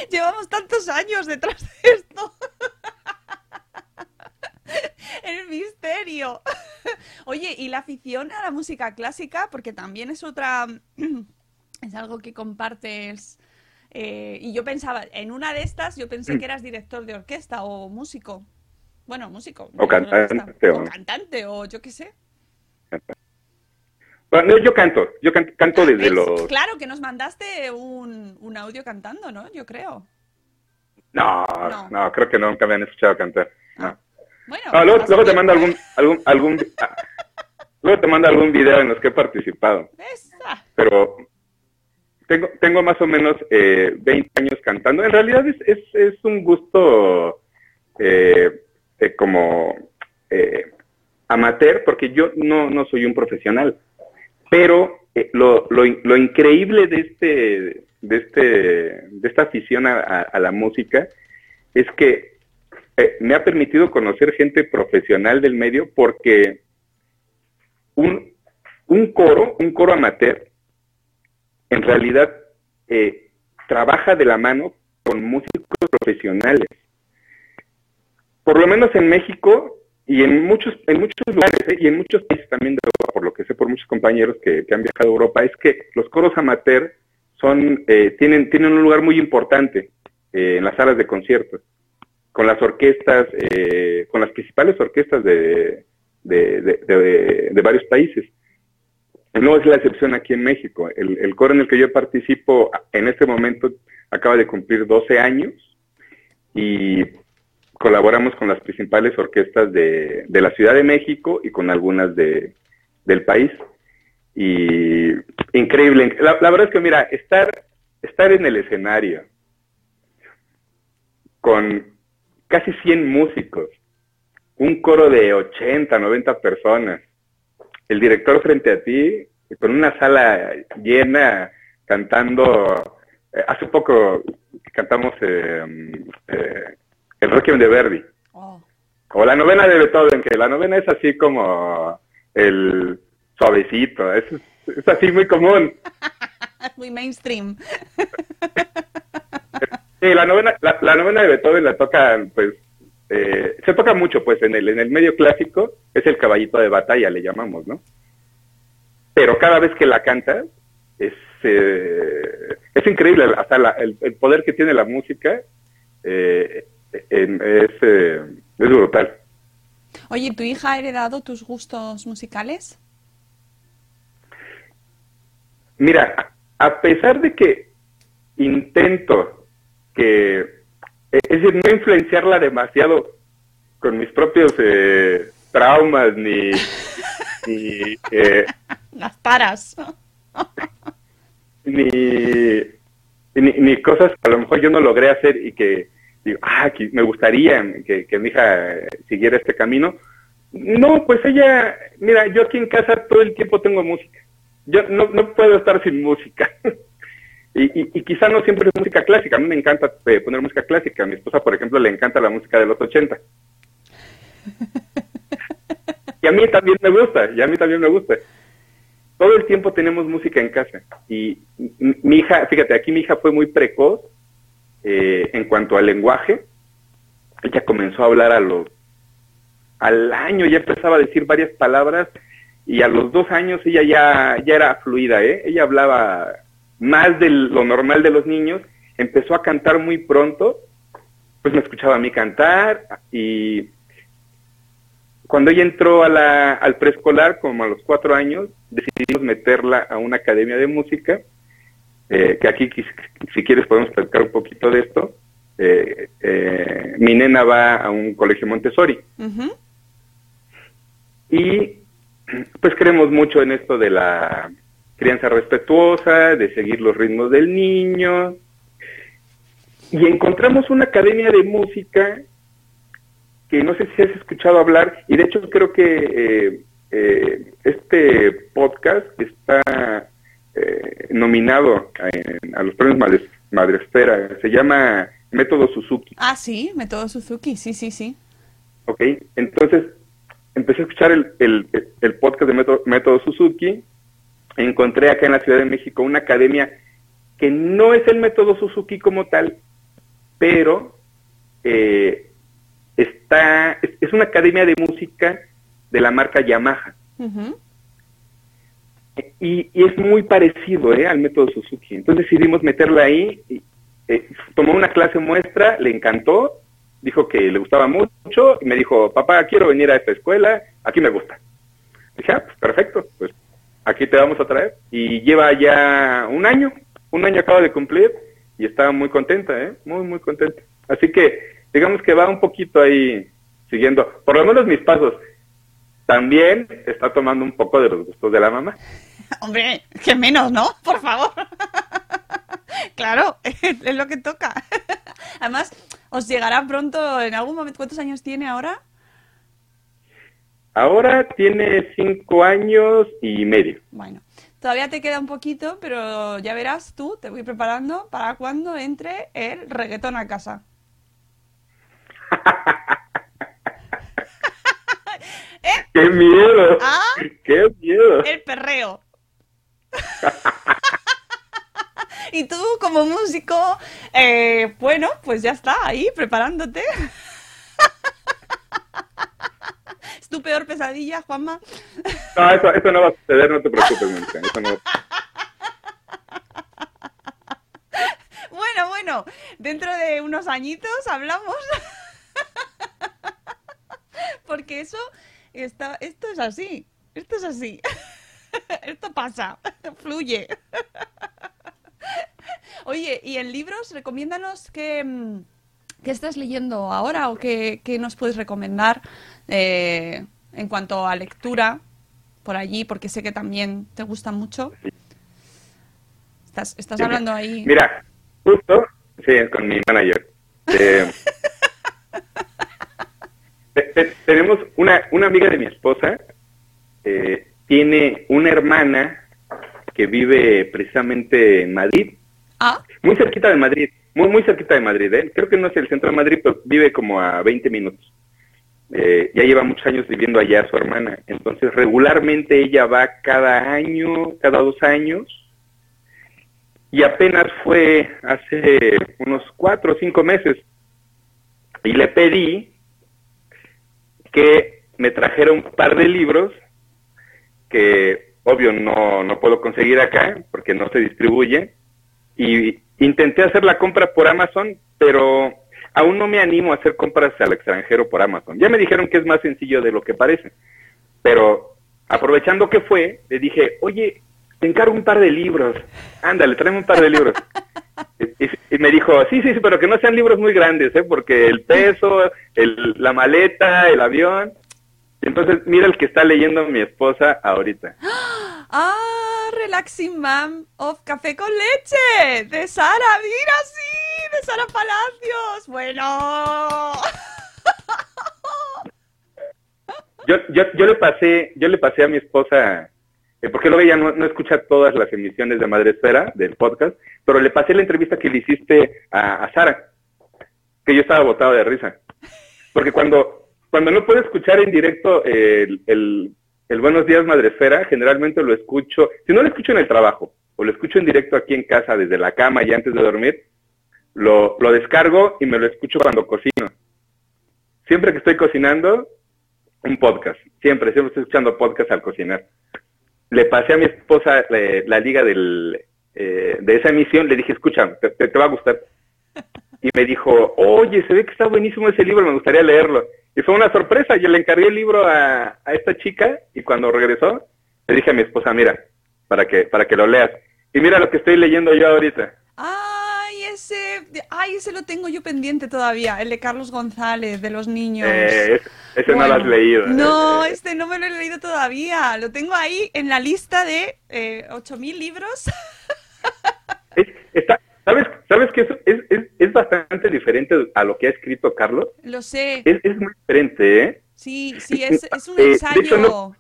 Llevamos tantos años detrás de esto. El misterio. Oye, ¿y la afición a la música clásica? Porque también es otra... Es algo que compartes... eh, y yo pensaba, en una de estas, yo pensé que eras director de orquesta o músico. Bueno, músico. O cantante, O o- cantante, o yo qué sé. Bueno, no, yo canto, yo can- canto desde ¿Ves? los... Claro que nos mandaste un, un audio cantando, ¿no? Yo creo. No, No. no, creo que nunca me han escuchado cantar. No. Bueno, Ah, luego, luego te mando algún, algún, algún, ah, luego te mando algún video en los que he participado. ¿ves? Ah, Pero tengo, tengo más o menos eh, 20 años cantando. En realidad es, es, un gusto eh, eh, como eh, amateur, porque yo no, no soy un profesional. Pero eh, lo, lo, lo increíble de este, de este, de esta afición a, a- a la música es que eh, me ha permitido conocer gente profesional del medio porque un, un coro, un coro amateur, en realidad eh, trabaja de la mano con músicos profesionales. Por lo menos en México y en muchos, en muchos lugares ¿eh? y en muchos países también de Europa, por lo que sé por muchos compañeros que, han viajado a Europa, es que los coros amateur son, eh, tienen, tienen un lugar muy importante eh, en las salas de conciertos, con las orquestas, eh, con las principales orquestas de- de varios países. No es la excepción aquí en México. El, el coro en el que yo participo en este momento acaba de cumplir 12 años y colaboramos con las principales orquestas de, de la Ciudad de México y con algunas de, del país. Y increíble. La, la verdad es que, mira, estar, estar en el escenario con casi 100 músicos, un coro de 80, 90 personas, el director frente a ti, con una sala llena, cantando. eh, hace poco cantamos eh, eh, el Requiem de Verdi, oh, o la novena de Beethoven, que la novena es así como el suavecito, es, es así muy común. Muy mainstream. Sí, la novena, la, la novena de Beethoven la toca, pues, eh, se toca mucho, pues, en el, en el medio clásico, es el caballito de batalla, le llamamos, ¿no? Pero cada vez que la canta, es, eh, es increíble, hasta la- el, el poder que tiene la música eh, en- es, eh, es brutal. Oye, ¿tu hija ha heredado tus gustos musicales? Mira, a pesar de que intento que, es decir, no influenciarla demasiado con mis propios eh, traumas ni, ni, eh, Las taras. ni, ni, ni cosas que a lo mejor yo no logré hacer y que digo, ah, que me gustaría que, que mi hija siguiera este camino. No, pues ella, mira, yo aquí en casa todo el tiempo tengo música. Yo no, no puedo estar sin música. y, y, y quizá no siempre es música clásica. A mí me encanta eh, poner música clásica. A mi esposa, por ejemplo, le encanta la música de los 80. y a mí también me gusta, y a mí también me gusta todo el tiempo tenemos música en casa. Y mi hija, fíjate, aquí mi hija fue muy precoz eh, en cuanto al lenguaje. Ella comenzó a hablar a los, al año, ya empezaba a decir varias palabras y a los dos años ella ya, ya era fluida, ¿eh? Ella hablaba más de lo normal de los niños, empezó a cantar muy pronto, pues me escuchaba a mí cantar y cuando ella entró a la, al preescolar, como a los cuatro años, decidimos meterla a una academia de música, eh, que aquí, si quieres, podemos platicar un poquito de esto. Eh, eh, mi nena va a un colegio Montessori y pues creemos mucho en esto de la crianza respetuosa, de seguir los ritmos del niño. Y encontramos una academia de música que no sé si has escuchado hablar, y de hecho creo que eh, eh, este podcast está eh, nominado a, a los premios Madres, Madresfera, se llama Método Suzuki. Ah, sí, método Suzuki, sí, sí, sí. ¿ok? Entonces, empecé a escuchar el, el, el podcast de Método, Método Suzuki, encontré acá en la Ciudad de México una academia que no es el Método Suzuki como tal, pero eh, está, es, una academia de música de la marca Yamaha. Y, y es muy parecido ¿eh? al método Suzuki. Entonces decidimos meterla ahí. y, eh, tomó una clase muestra, le encantó, dijo que le gustaba mucho y me dijo, papá, quiero venir a esta escuela, aquí me gusta. Dije, ah, pues perfecto, pues aquí te vamos a traer. Y lleva ya un año, un año acaba de cumplir y está muy contenta, ¿eh? muy, muy contenta. Así que digamos que va un poquito ahí siguiendo, por lo menos mis pasos. También está tomando un poco de los gustos de la mamá. Hombre, que menos, ¿no? Por favor. claro, es lo que toca. Además, os llegará pronto, en algún momento, ¿cuántos años tiene ahora? Ahora tiene cinco años y medio. Bueno, todavía te queda un poquito, pero ya verás tú, te voy preparando para cuando entre el reggaetón a casa. ¡Qué miedo! ¿Ah? ¡Qué miedo! El perreo. y tú como músico, eh, bueno, pues ya está, ahí preparándote. ¿Es tu peor pesadilla, Juanma? No, eso, eso no va a suceder, no te preocupes, Mónica. Eso no. Bueno, bueno, dentro de unos añitos hablamos. Porque eso, está, esto es así, esto es así. Esto pasa, fluye. Oye, ¿y en libros recomiéndanos qué, mm, qué estás leyendo ahora o qué, qué nos puedes recomendar eh, en cuanto a lectura por allí? Porque sé que también te gusta mucho. Estás, estás hablando ahí. Mira, justo, sí, con mi manager. Eh, te- te- tenemos una, una amiga de mi esposa, eh, tiene una hermana que vive precisamente en Madrid, Ah, muy cerquita de Madrid, muy muy cerquita de Madrid, ¿eh? creo que no es el centro de Madrid, pero vive como a 20 minutos. eh, ya lleva muchos años viviendo allá su hermana. Entonces, regularmente ella va cada año, cada dos años. Y apenas fue hace unos cuatro o cinco meses. Y le pedí que me trajera un par de libros que, obvio, no, no puedo conseguir acá porque no se distribuyen. Y intenté hacer la compra por Amazon, pero aún no me animo a hacer compras al extranjero por Amazon. Ya me dijeron que es más sencillo de lo que parece, pero aprovechando que fue, le dije, oye, te encargo un par de libros, ándale, tráeme un par de libros. y, me dijo, sí, sí, sí, pero que no sean libros muy grandes, ¿eh? porque el peso, el, la maleta, el avión. Entonces, mira el que está leyendo mi esposa ahorita. ¡Ah! Relaxing Mom of Café con Leche de Sara, mira, sí, de Sara Palacios. Bueno. Yo, yo, yo le pasé, yo le pasé a mi esposa, eh, porque luego ella no, no, escucha todas las emisiones de Madre Esfera del podcast, pero le pasé la entrevista que le hiciste a, a Sara, que yo estaba botado de risa. Porque cuando, cuando no puedo escuchar en directo el, el, Buenos Días Madresfera, generalmente lo escucho, si no lo escucho en el trabajo, o lo escucho en directo aquí en casa desde la cama y antes de dormir, lo, lo descargo y me lo escucho cuando cocino. Siempre que estoy cocinando, un podcast. Siempre, siempre estoy escuchando podcast al cocinar. Le pasé a mi esposa eh, la liga del, eh, de esa emisión, le dije, escucha, te, te, va a gustar. Y me dijo, oye, se ve que está buenísimo ese libro, me gustaría leerlo. Y fue una sorpresa, yo le encargué el libro a, a esta chica y cuando regresó, le dije a mi esposa, mira, para que, para que lo leas. Y mira lo que estoy leyendo yo ahorita. Ay, ese, ay, ese lo tengo yo pendiente todavía, el de Carlos González, de los niños. Eh, ese, bueno, no lo has leído. No, este no me lo he leído todavía. Lo tengo ahí en la lista de eh, 8.000 libros. Es, está, ¿Sabes, ¿Sabes que es, es, es, bastante diferente a lo que ha escrito Carlos? Lo sé. Es, es muy diferente, ¿eh? Sí, sí, es, es un ensayo. Eh, hecho, no,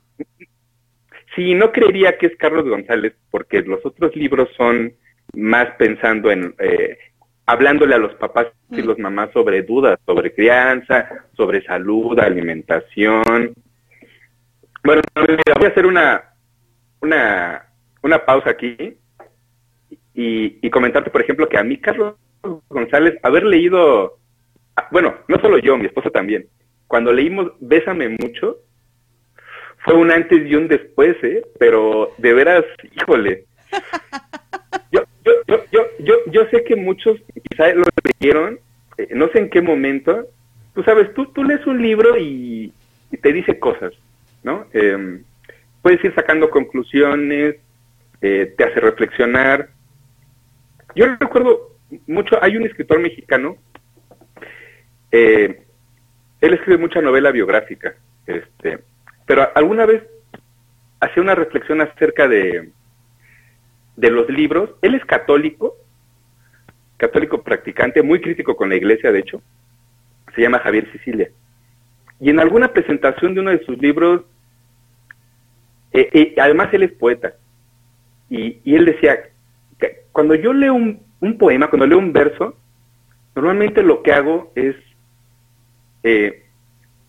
sí, no creería que es Carlos González, porque los otros libros son más pensando en, eh, hablándole a los papás y los mamás sobre dudas, sobre crianza, sobre salud, alimentación. Bueno, voy a hacer una, una, una pausa aquí y, y, comentarte, por ejemplo, que a mí, Carlos González, haber leído, bueno, no solo yo, mi esposa también, cuando leímos Bésame mucho, fue un antes y un después, ¿eh? Pero de veras, híjole. Yo, yo, yo, yo, yo, yo sé que muchos quizá lo leyeron, eh, no sé en qué momento. Tú sabes, tú, tú lees un libro y, y te dice cosas, ¿no? Eh, puedes ir sacando conclusiones, eh, te hace reflexionar. Yo recuerdo mucho, hay un escritor mexicano, eh, él escribe mucha novela biográfica, este, pero alguna vez hacía una reflexión acerca de, de los libros. Él es católico, católico practicante, muy crítico con la iglesia, de hecho. Se llama Javier Sicilia. Y en alguna presentación de uno de sus libros, eh, eh, además él es poeta, y, él decía, cuando yo leo un, poema, cuando leo un verso, normalmente lo que hago es eh,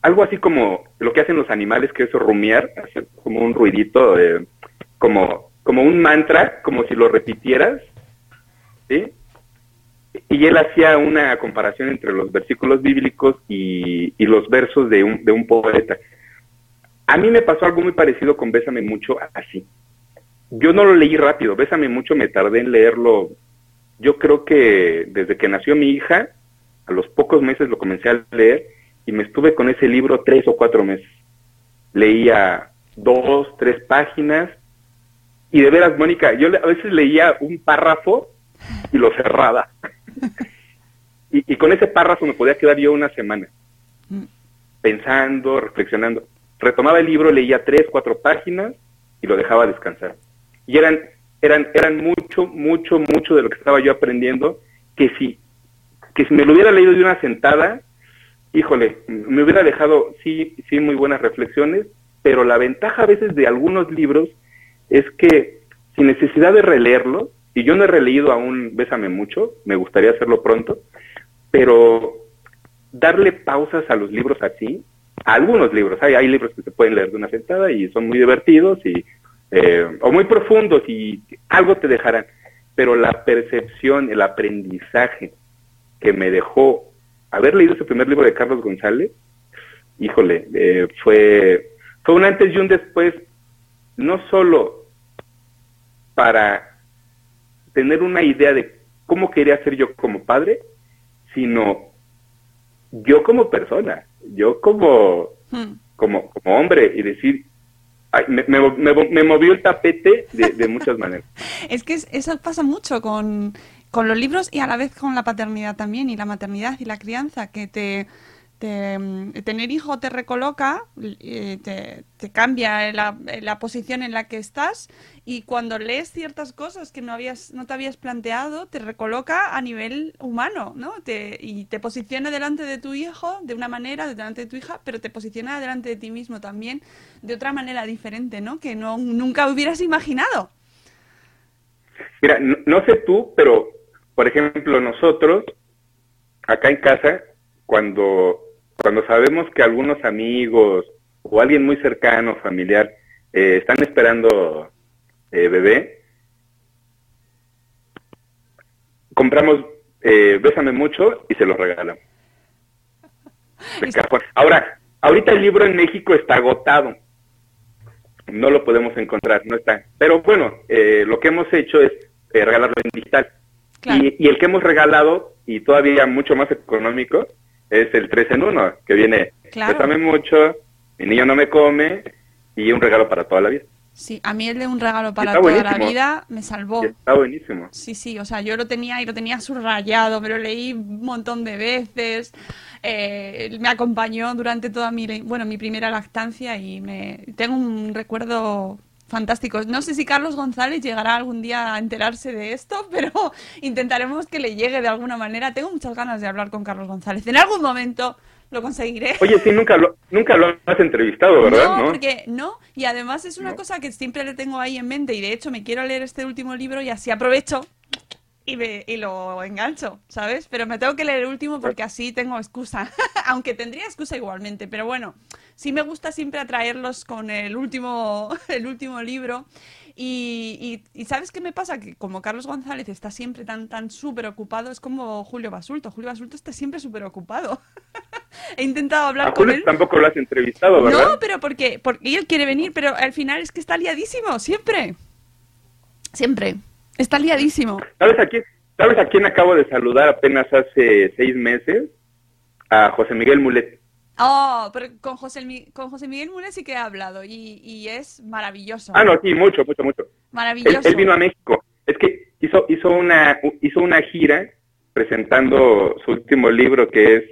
algo así como lo que hacen los animales, que es rumiar, hacer como un ruidito, eh, como, como un mantra, como si lo repitieras, ¿sí? Y él hacía una comparación entre los versículos bíblicos y, y los versos de un, de un poeta. A mí me pasó algo muy parecido con Bésame Mucho así. Yo no lo leí rápido, Bésame Mucho me tardé en leerlo. Yo creo que desde que nació mi hija, a los pocos meses lo comencé a leer y me estuve con ese libro tres o cuatro meses. Leía dos, tres páginas y de veras, Mónica, yo a veces leía un párrafo y lo cerraba. y, y, con ese párrafo me podía quedar yo una semana, pensando, reflexionando. Retomaba el libro, leía tres, cuatro páginas y lo dejaba descansar. Y eran, eran, eran mucho, mucho, mucho de lo que estaba yo aprendiendo, que si, que si me lo hubiera leído de una sentada, híjole, me hubiera dejado, sí, sí, muy buenas reflexiones, pero la ventaja a veces de algunos libros es que sin necesidad de releerlo, y yo no he releído aún Bésame mucho, me gustaría hacerlo pronto, pero darle pausas a los libros así algunos libros. Hay, hay libros que se pueden leer de una sentada y son muy divertidos y eh, o muy profundos y algo te dejarán. Pero la percepción, el aprendizaje que me dejó haber leído ese primer libro de Carlos González, híjole, eh, fue, fue un antes y un después, no solo para tener una idea de cómo quería ser yo como padre, sino yo como persona, yo como, Hmm. como, como hombre y decir, me, me, me- me movió el tapete de, de muchas maneras. Es que es- eso pasa mucho con, con los libros y a la vez con la paternidad también y la maternidad y la crianza, que te, te, tener hijo te recoloca, eh, te, cambia la, la posición en la que estás y cuando lees ciertas cosas que no habías no te habías planteado, te recoloca a nivel humano, ¿no? Te, y te posiciona delante de tu hijo de una manera, delante de tu hija, pero te posiciona delante de ti mismo también de otra manera diferente, ¿no? Que no, nunca hubieras imaginado. Mira, no sé tú, pero por ejemplo nosotros acá en casa cuando cuando sabemos que algunos amigos o alguien muy cercano, familiar, eh, están esperando eh, bebé, compramos eh, Bésame mucho y se los regalamos. Ahora, ahorita el libro en México está agotado. No lo podemos encontrar, no está. Pero bueno, eh, lo que hemos hecho es eh, regalarlo en digital. Claro. Y, y el que hemos regalado, y todavía mucho más económico, es el 3 en 1, que viene, Claro. Bésame mucho, mi niño no me come, y un regalo para toda la vida. Sí, a mí el de un regalo para toda la vida me salvó. Está buenísimo. Sí, sí, o sea, yo lo tenía y lo tenía subrayado, me lo leí un montón de veces. eh, me acompañó durante toda mi, bueno, mi primera lactancia y me tengo un recuerdo fantástico. No sé si Carlos González llegará algún día a enterarse de esto, pero intentaremos que le llegue de alguna manera. Tengo muchas ganas de hablar con Carlos González. En algún momento lo conseguiré. Oye, sí, nunca lo, nunca lo has entrevistado, ¿verdad? No, porque no, y además es una cosa que siempre le tengo ahí en mente y de hecho me quiero leer este último libro y así aprovecho y, me- y lo engancho, ¿sabes? Pero me tengo que leer el último porque así tengo excusa, aunque tendría excusa igualmente, pero bueno, sí me gusta siempre atraerlos con el último, el último libro y, y- y ¿sabes qué me pasa? Que como Carlos González está siempre tan, tan súper ocupado, es como Julio Basulto, Julio Basulto está siempre súper ocupado. He intentado hablar A con Julio él. tampoco lo has entrevistado, ¿verdad? No, pero porque, porque él quiere venir, pero al final es que está liadísimo, siempre. Siempre. Está liadísimo. ¿Sabes a quién, ¿Sabes a quién acabo de saludar apenas hace seis meses? A José Miguel Mulet. Oh, pero con José, con José Miguel Mure sí que he hablado y, y es maravilloso. Ah, no, sí, mucho, mucho, mucho. Maravilloso. él vino a México. Es que hizo, hizo, una, hizo una gira presentando su último libro que es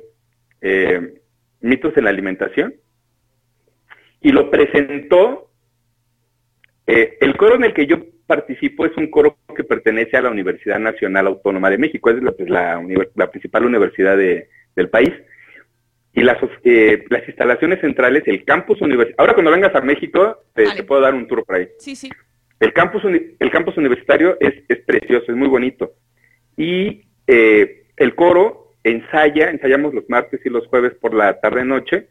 eh, Mitos en la Alimentación. Y lo presentó. eh, el coro en el que yo participo es un coro que pertenece a la Universidad Nacional Autónoma de México. Es la, pues, la, principal universidad de- del país. Y las, eh, las instalaciones centrales, el campus universitario. Ahora cuando vengas a México, te, puedo dar un tour por ahí. Sí, sí. El campus, el campus universitario es, es precioso, es muy bonito. Y eh, el coro ensaya, ensayamos los martes y los jueves por la tarde-noche,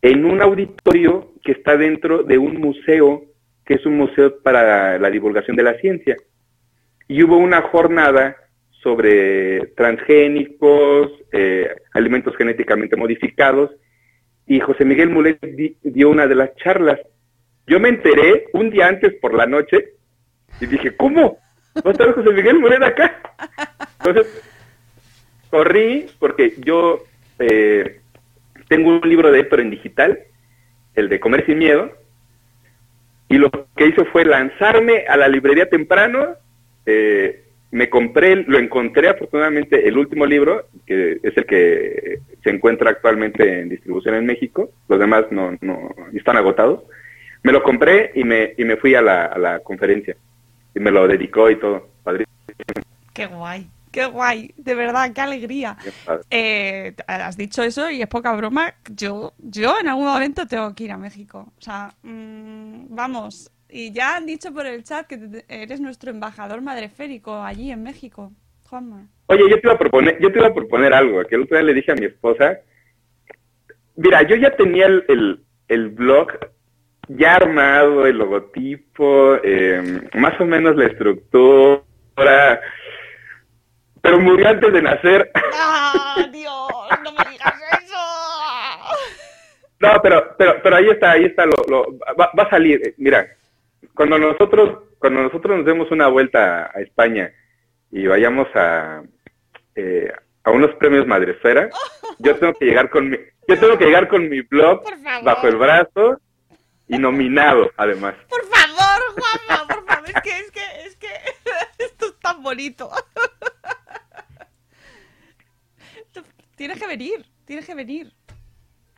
en un auditorio que está dentro de un museo, que es un museo para la divulgación de la ciencia. Y hubo una jornada sobre transgénicos, eh, alimentos genéticamente modificados, y José Miguel Mulet di- dio una de las charlas. Yo me enteré un día antes por la noche y dije, ¿cómo? ¿Va a estar José Miguel Mulet acá? Entonces, corrí porque yo eh, tengo un libro de pero en digital, el de Comer sin Miedo, y lo que hizo fue lanzarme a la librería temprano, eh, me compré, lo encontré afortunadamente el último libro, que es el que se encuentra actualmente en distribución en México, los demás no, no están agotados, me lo compré y me, y me fui a la, a la conferencia, y me lo dedicó y todo, padrísimo. Qué guay. Qué guay. De verdad, qué alegría. Eh, has dicho eso y es poca broma. Yo, yo en algún momento tengo que ir a México. O sea, mm, vamos. Y ya han dicho por el chat que te- eres nuestro embajador madreférico allí en México, Juanma. Oye, yo te iba a proponer, yo te iba a proponer algo, que el otro día le dije a mi esposa, Mira, yo ya tenía el, el, el blog ya armado, el logotipo, eh, más o menos la estructura, pero murió antes de nacer. ¡Ah, Dios! ¡No me digas eso! No, pero, pero, pero ahí está, ahí está, lo, lo, va, va a salir. Eh, Mira, cuando nosotros, cuando nosotros nos demos una vuelta a España y vayamos a, eh, a unos premios Madresfera, yo tengo que llegar con mi, yo tengo que llegar con mi blog bajo el brazo y nominado, además. Por favor, Juanma, por favor. Es que, es que, es que esto es tan bonito. Tienes que venir, tienes que venir.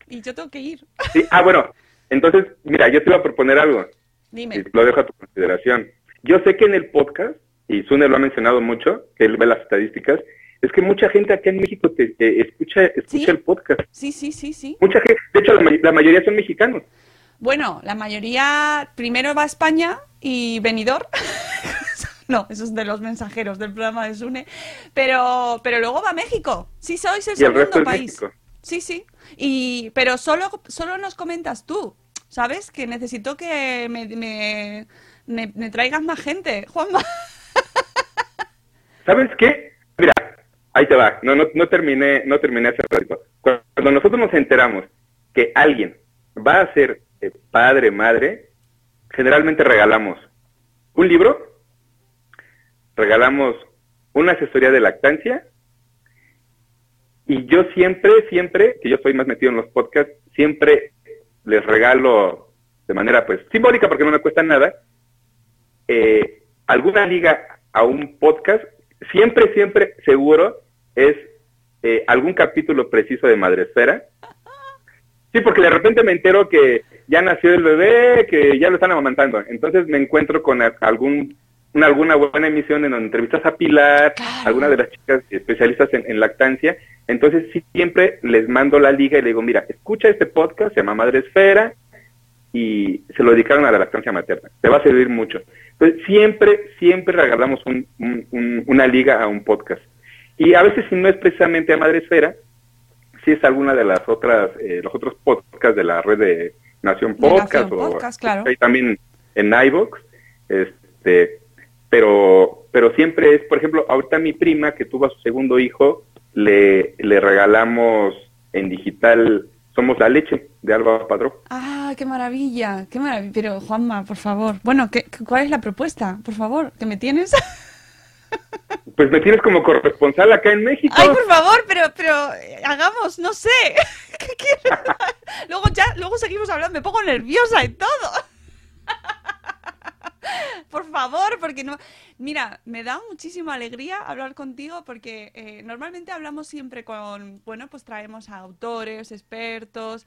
Y yo tengo que ir. Sí, ah, bueno, entonces, mira, yo te iba a proponer algo. Dime. lo dejo a tu consideración. Yo sé que en el podcast, y Sune lo ha mencionado mucho, que él ve las estadísticas, es que mucha gente acá en México te, te escucha, escucha Sí. el podcast. Sí, sí, sí, sí. Mucha gente, de hecho, la, la mayoría son mexicanos. Bueno, la mayoría primero va a España y venidor. No, eso es de los mensajeros del programa de Sune. Pero, pero luego va a México. Sí, sois el Y el resto segundo es país. México. Sí, sí. Y, pero solo, solo nos comentas tú, ¿sabes? Que necesito que me, me, me- traigas más gente, Juanma. ¿Sabes qué? Mira, ahí te va. No, no, no terminé, no terminé hace ratito. Cuando nosotros nos enteramos que alguien va a ser eh, padre, madre, generalmente regalamos un libro, regalamos una asesoría de lactancia y yo siempre, siempre, que yo soy más metido en los podcasts, siempre les regalo de manera pues simbólica porque no me cuesta nada, eh, alguna liga a un podcast, siempre, siempre seguro es eh, algún capítulo preciso de Madresfera. Sí, porque de repente me entero que ya nació el bebé, que ya lo están amamantando. Entonces me encuentro con algún una, alguna buena emisión en donde entrevistas a Pilar, Claro. alguna de las chicas especialistas en, en lactancia. Entonces siempre les mando la liga y le digo, mira, escucha este podcast, se llama Madre Esfera, y se lo dedicaron a la lactancia materna. Te va a servir mucho. Entonces, siempre, siempre regalamos un- un- un- una liga a un podcast. Y a veces, si no es precisamente a Madre Esfera, si es alguna de las otras, eh, los otros podcasts de la red de Nación Podcast, Nación o Podcast, claro. hay también en iVoox, este, pero, pero siempre es, por ejemplo, ahorita mi prima que tuvo a su segundo hijo, le, le regalamos en digital Somos la leche de Alba Padró. Ah, qué maravilla, qué maravilla. Pero Juanma, por favor. Bueno, ¿qué, ¿cuál es la propuesta? Por favor, ¿que me tienes? Pues me tienes como corresponsal acá en México. Ay, por favor, pero, pero eh, hagamos, no sé. ¿Qué quieres? luego ya, luego seguimos hablando, me pongo nerviosa y todo. Por favor, porque no. Mira, me da muchísima alegría hablar contigo porque eh, normalmente hablamos siempre con, bueno, pues traemos a autores, expertos,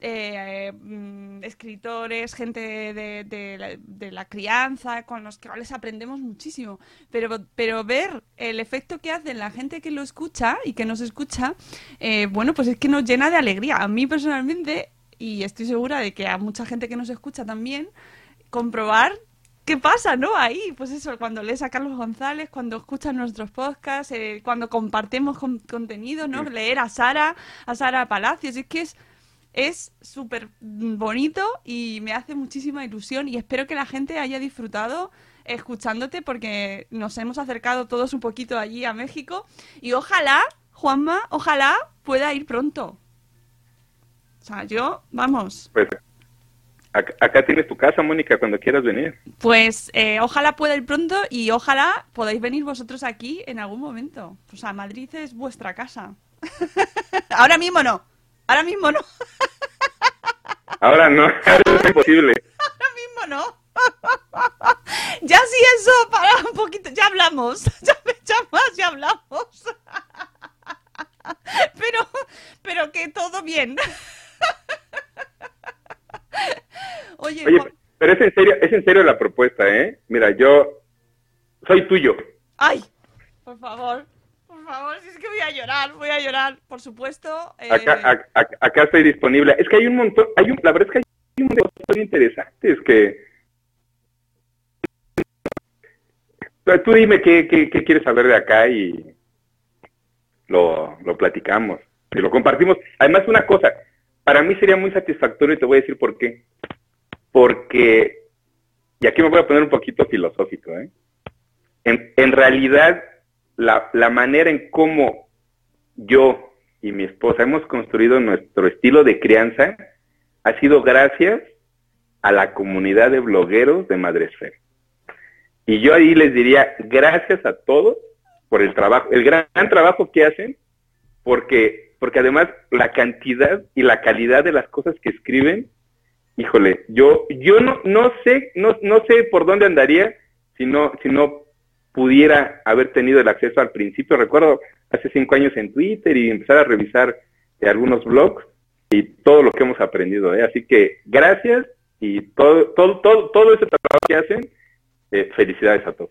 eh, mm, escritores, gente de, de la, crianza, con los que les aprendemos muchísimo. Pero, pero ver el efecto que hace en la gente que lo escucha y que nos escucha, eh, bueno, pues es que nos llena de alegría. A mí personalmente, y estoy segura de que a mucha gente que nos escucha también, comprobar qué pasa, ¿no? Ahí, pues eso, cuando lees a Carlos González, cuando escuchas nuestros podcasts, eh, cuando compartimos con- contenido, ¿no? Leer a Sara, a Sara Palacios, es que es es súper bonito y me hace muchísima ilusión y espero que la gente haya disfrutado escuchándote porque nos hemos acercado todos un poquito allí a México y ojalá, Juanma, ojalá pueda ir pronto. O sea, yo, vamos, Pues acá, tienes tu casa, Mónica, cuando quieras venir. Pues eh, ojalá pueda ir pronto y ojalá podáis venir vosotros aquí en algún momento. O sea, Madrid es vuestra casa. Ahora mismo no. Ahora mismo no. Ahora no, es imposible. Ahora mismo no. ya sí eso, para un poquito. Ya hablamos. Ya llamas, ya hablamos. pero, pero que todo bien. Oye, Oye, Juan- pero es en serio, es en serio la propuesta, ¿eh? Mira, yo soy tuyo. Ay, por favor, por favor, si es que voy a llorar, voy a llorar, por supuesto. eh, Acá, ac- ac- acá estoy disponible. Es que hay un montón, hay un, la verdad es que hay un montón de interesantes que... Tú dime qué, qué, qué quieres saber de acá y lo, lo platicamos y lo compartimos. Además, una cosa, para mí sería muy satisfactorio y te voy a decir por qué. Porque, y aquí me voy a poner un poquito filosófico, ¿eh? en, realidad la, la manera en cómo yo y mi esposa hemos construido nuestro estilo de crianza ha sido gracias a la comunidad de blogueros de Madresfera. Y yo ahí les diría gracias a todos por el trabajo, el gran, trabajo que hacen, porque, porque además la cantidad y la calidad de las cosas que escriben, híjole, yo, yo no, no sé, no, no sé por dónde andaría si no, si no pudiera haber tenido el acceso al principio. Recuerdo hace cinco años en Twitter y empezar a revisar eh, algunos blogs y todo lo que hemos aprendido. ¿eh? Así que gracias y todo, todo, todo, todo ese trabajo que hacen, eh, felicidades a todos.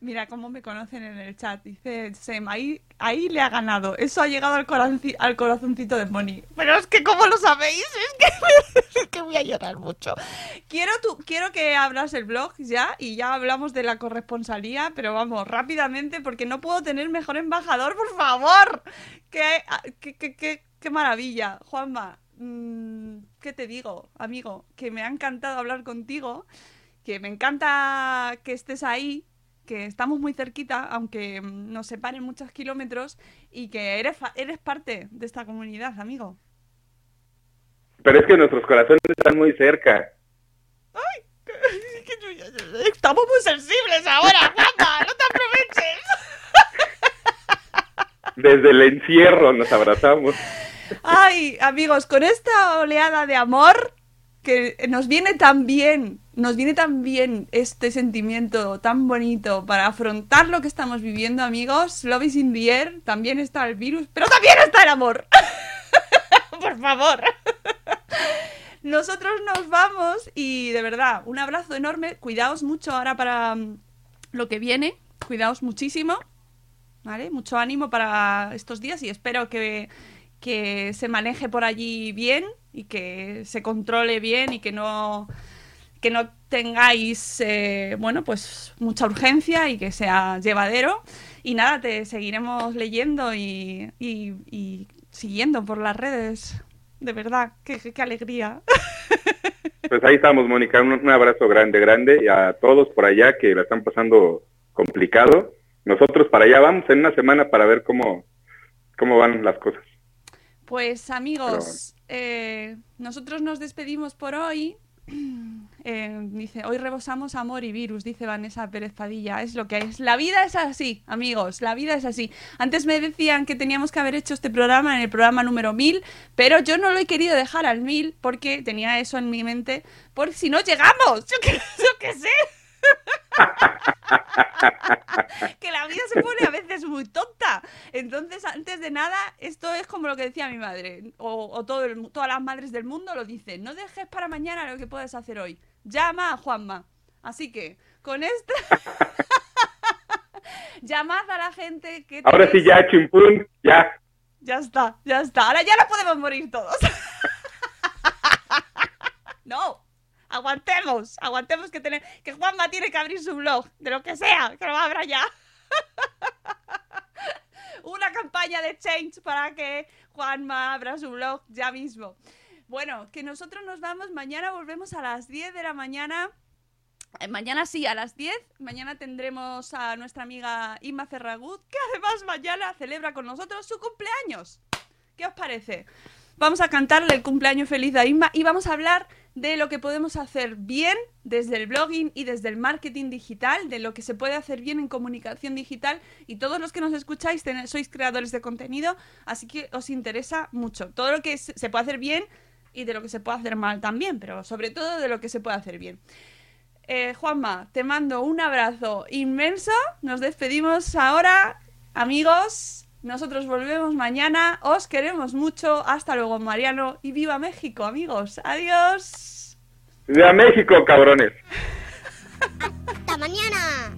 Mira cómo me conocen en el chat. Dice Sem, ahí, ahí le ha ganado. Eso ha llegado al, al corazoncito de Moni. Pero es que, ¿cómo lo sabéis? Es que, voy a llorar mucho. Quiero, tu, quiero que abras el blog ya y ya hablamos de la corresponsalía, pero vamos, rápidamente, porque no puedo tener mejor embajador, por favor. ¡Qué, qué, qué, qué maravilla! Juanma, mm, ¿qué te digo, amigo? Que me ha encantado hablar contigo, que me encanta que estés ahí que estamos muy cerquita, aunque mm, nos separen muchos kilómetros, y que eres, eres parte de esta comunidad, amigo. Pero es que nuestros corazones están muy cerca. ¡Ay! Estamos muy sensibles ahora, Juanma, no te aproveches. Desde el encierro nos abrazamos. Ay, amigos, con esta oleada de amor que nos viene tan bien, nos viene tan bien este sentimiento tan bonito para afrontar lo que estamos viviendo, amigos. Love is in the air, también está el virus, pero también está el amor. Por favor. Nosotros nos vamos y de verdad, un abrazo enorme. Cuidaos mucho ahora para mm, lo que viene. Cuidaos muchísimo. ¿Vale? Mucho ánimo para estos días y espero que que se maneje por allí bien y que se controle bien y que no que no tengáis eh, bueno pues mucha urgencia y que sea llevadero. Y nada te seguiremos leyendo y, y, siguiendo por las redes. De verdad qué, alegría. Pues ahí estamos Mónica. Un, un, abrazo grande grande y a todos por allá que la están pasando complicado. Nosotros para allá vamos en una semana para ver cómo cómo van las cosas pues amigos, eh, nosotros nos despedimos por hoy. Eh, dice, hoy rebosamos amor y virus, dice Vanessa Pérez Padilla. Es lo que es. La vida es así, amigos, la vida es así. Antes me decían que teníamos que haber hecho este programa en el programa número 1000, pero yo no lo he querido dejar al 1000 porque tenía eso en mi mente, por si no llegamos. Yo qué, yo qué sé. que la vida se pone a veces muy tonta. Entonces, antes de nada, esto es como lo que decía mi madre, o, todo todas las madres del mundo lo dicen, no dejes para mañana lo que puedes hacer hoy. Llama a Juanma. Así que, con esto... Llamad a la gente que... Ahora sí, ya, chimpún, ya. Ya está, ya está. Ahora ya no podemos morir todos. no, aguantemos, aguantemos que, tener, que Juanma tiene que abrir su blog, de lo que sea, que lo abra ya. Una campaña de change para que Juanma abra su blog ya mismo. Bueno, que nosotros nos vamos, mañana volvemos a las 10 de la mañana. Eh, mañana sí, a las 10. Mañana tendremos a nuestra amiga Inma Ferragut, que además mañana celebra con nosotros su cumpleaños. ¿Qué os parece? Vamos a cantarle el cumpleaños feliz a Inma y vamos a hablar de lo que podemos hacer bien desde el blogging y desde el marketing digital, de lo que se puede hacer bien en comunicación digital. Y todos los que nos escucháis sois creadores de contenido, así que os interesa mucho todo lo que se puede hacer bien y de lo que se puede hacer mal también, pero sobre todo de lo que se puede hacer bien. Eh, Juanma, te mando un abrazo inmenso, nos despedimos ahora, amigos, nosotros volvemos mañana. Os queremos mucho. Hasta luego, Mariano. Y viva México, amigos. Adiós. Viva México, cabrones. Hasta mañana.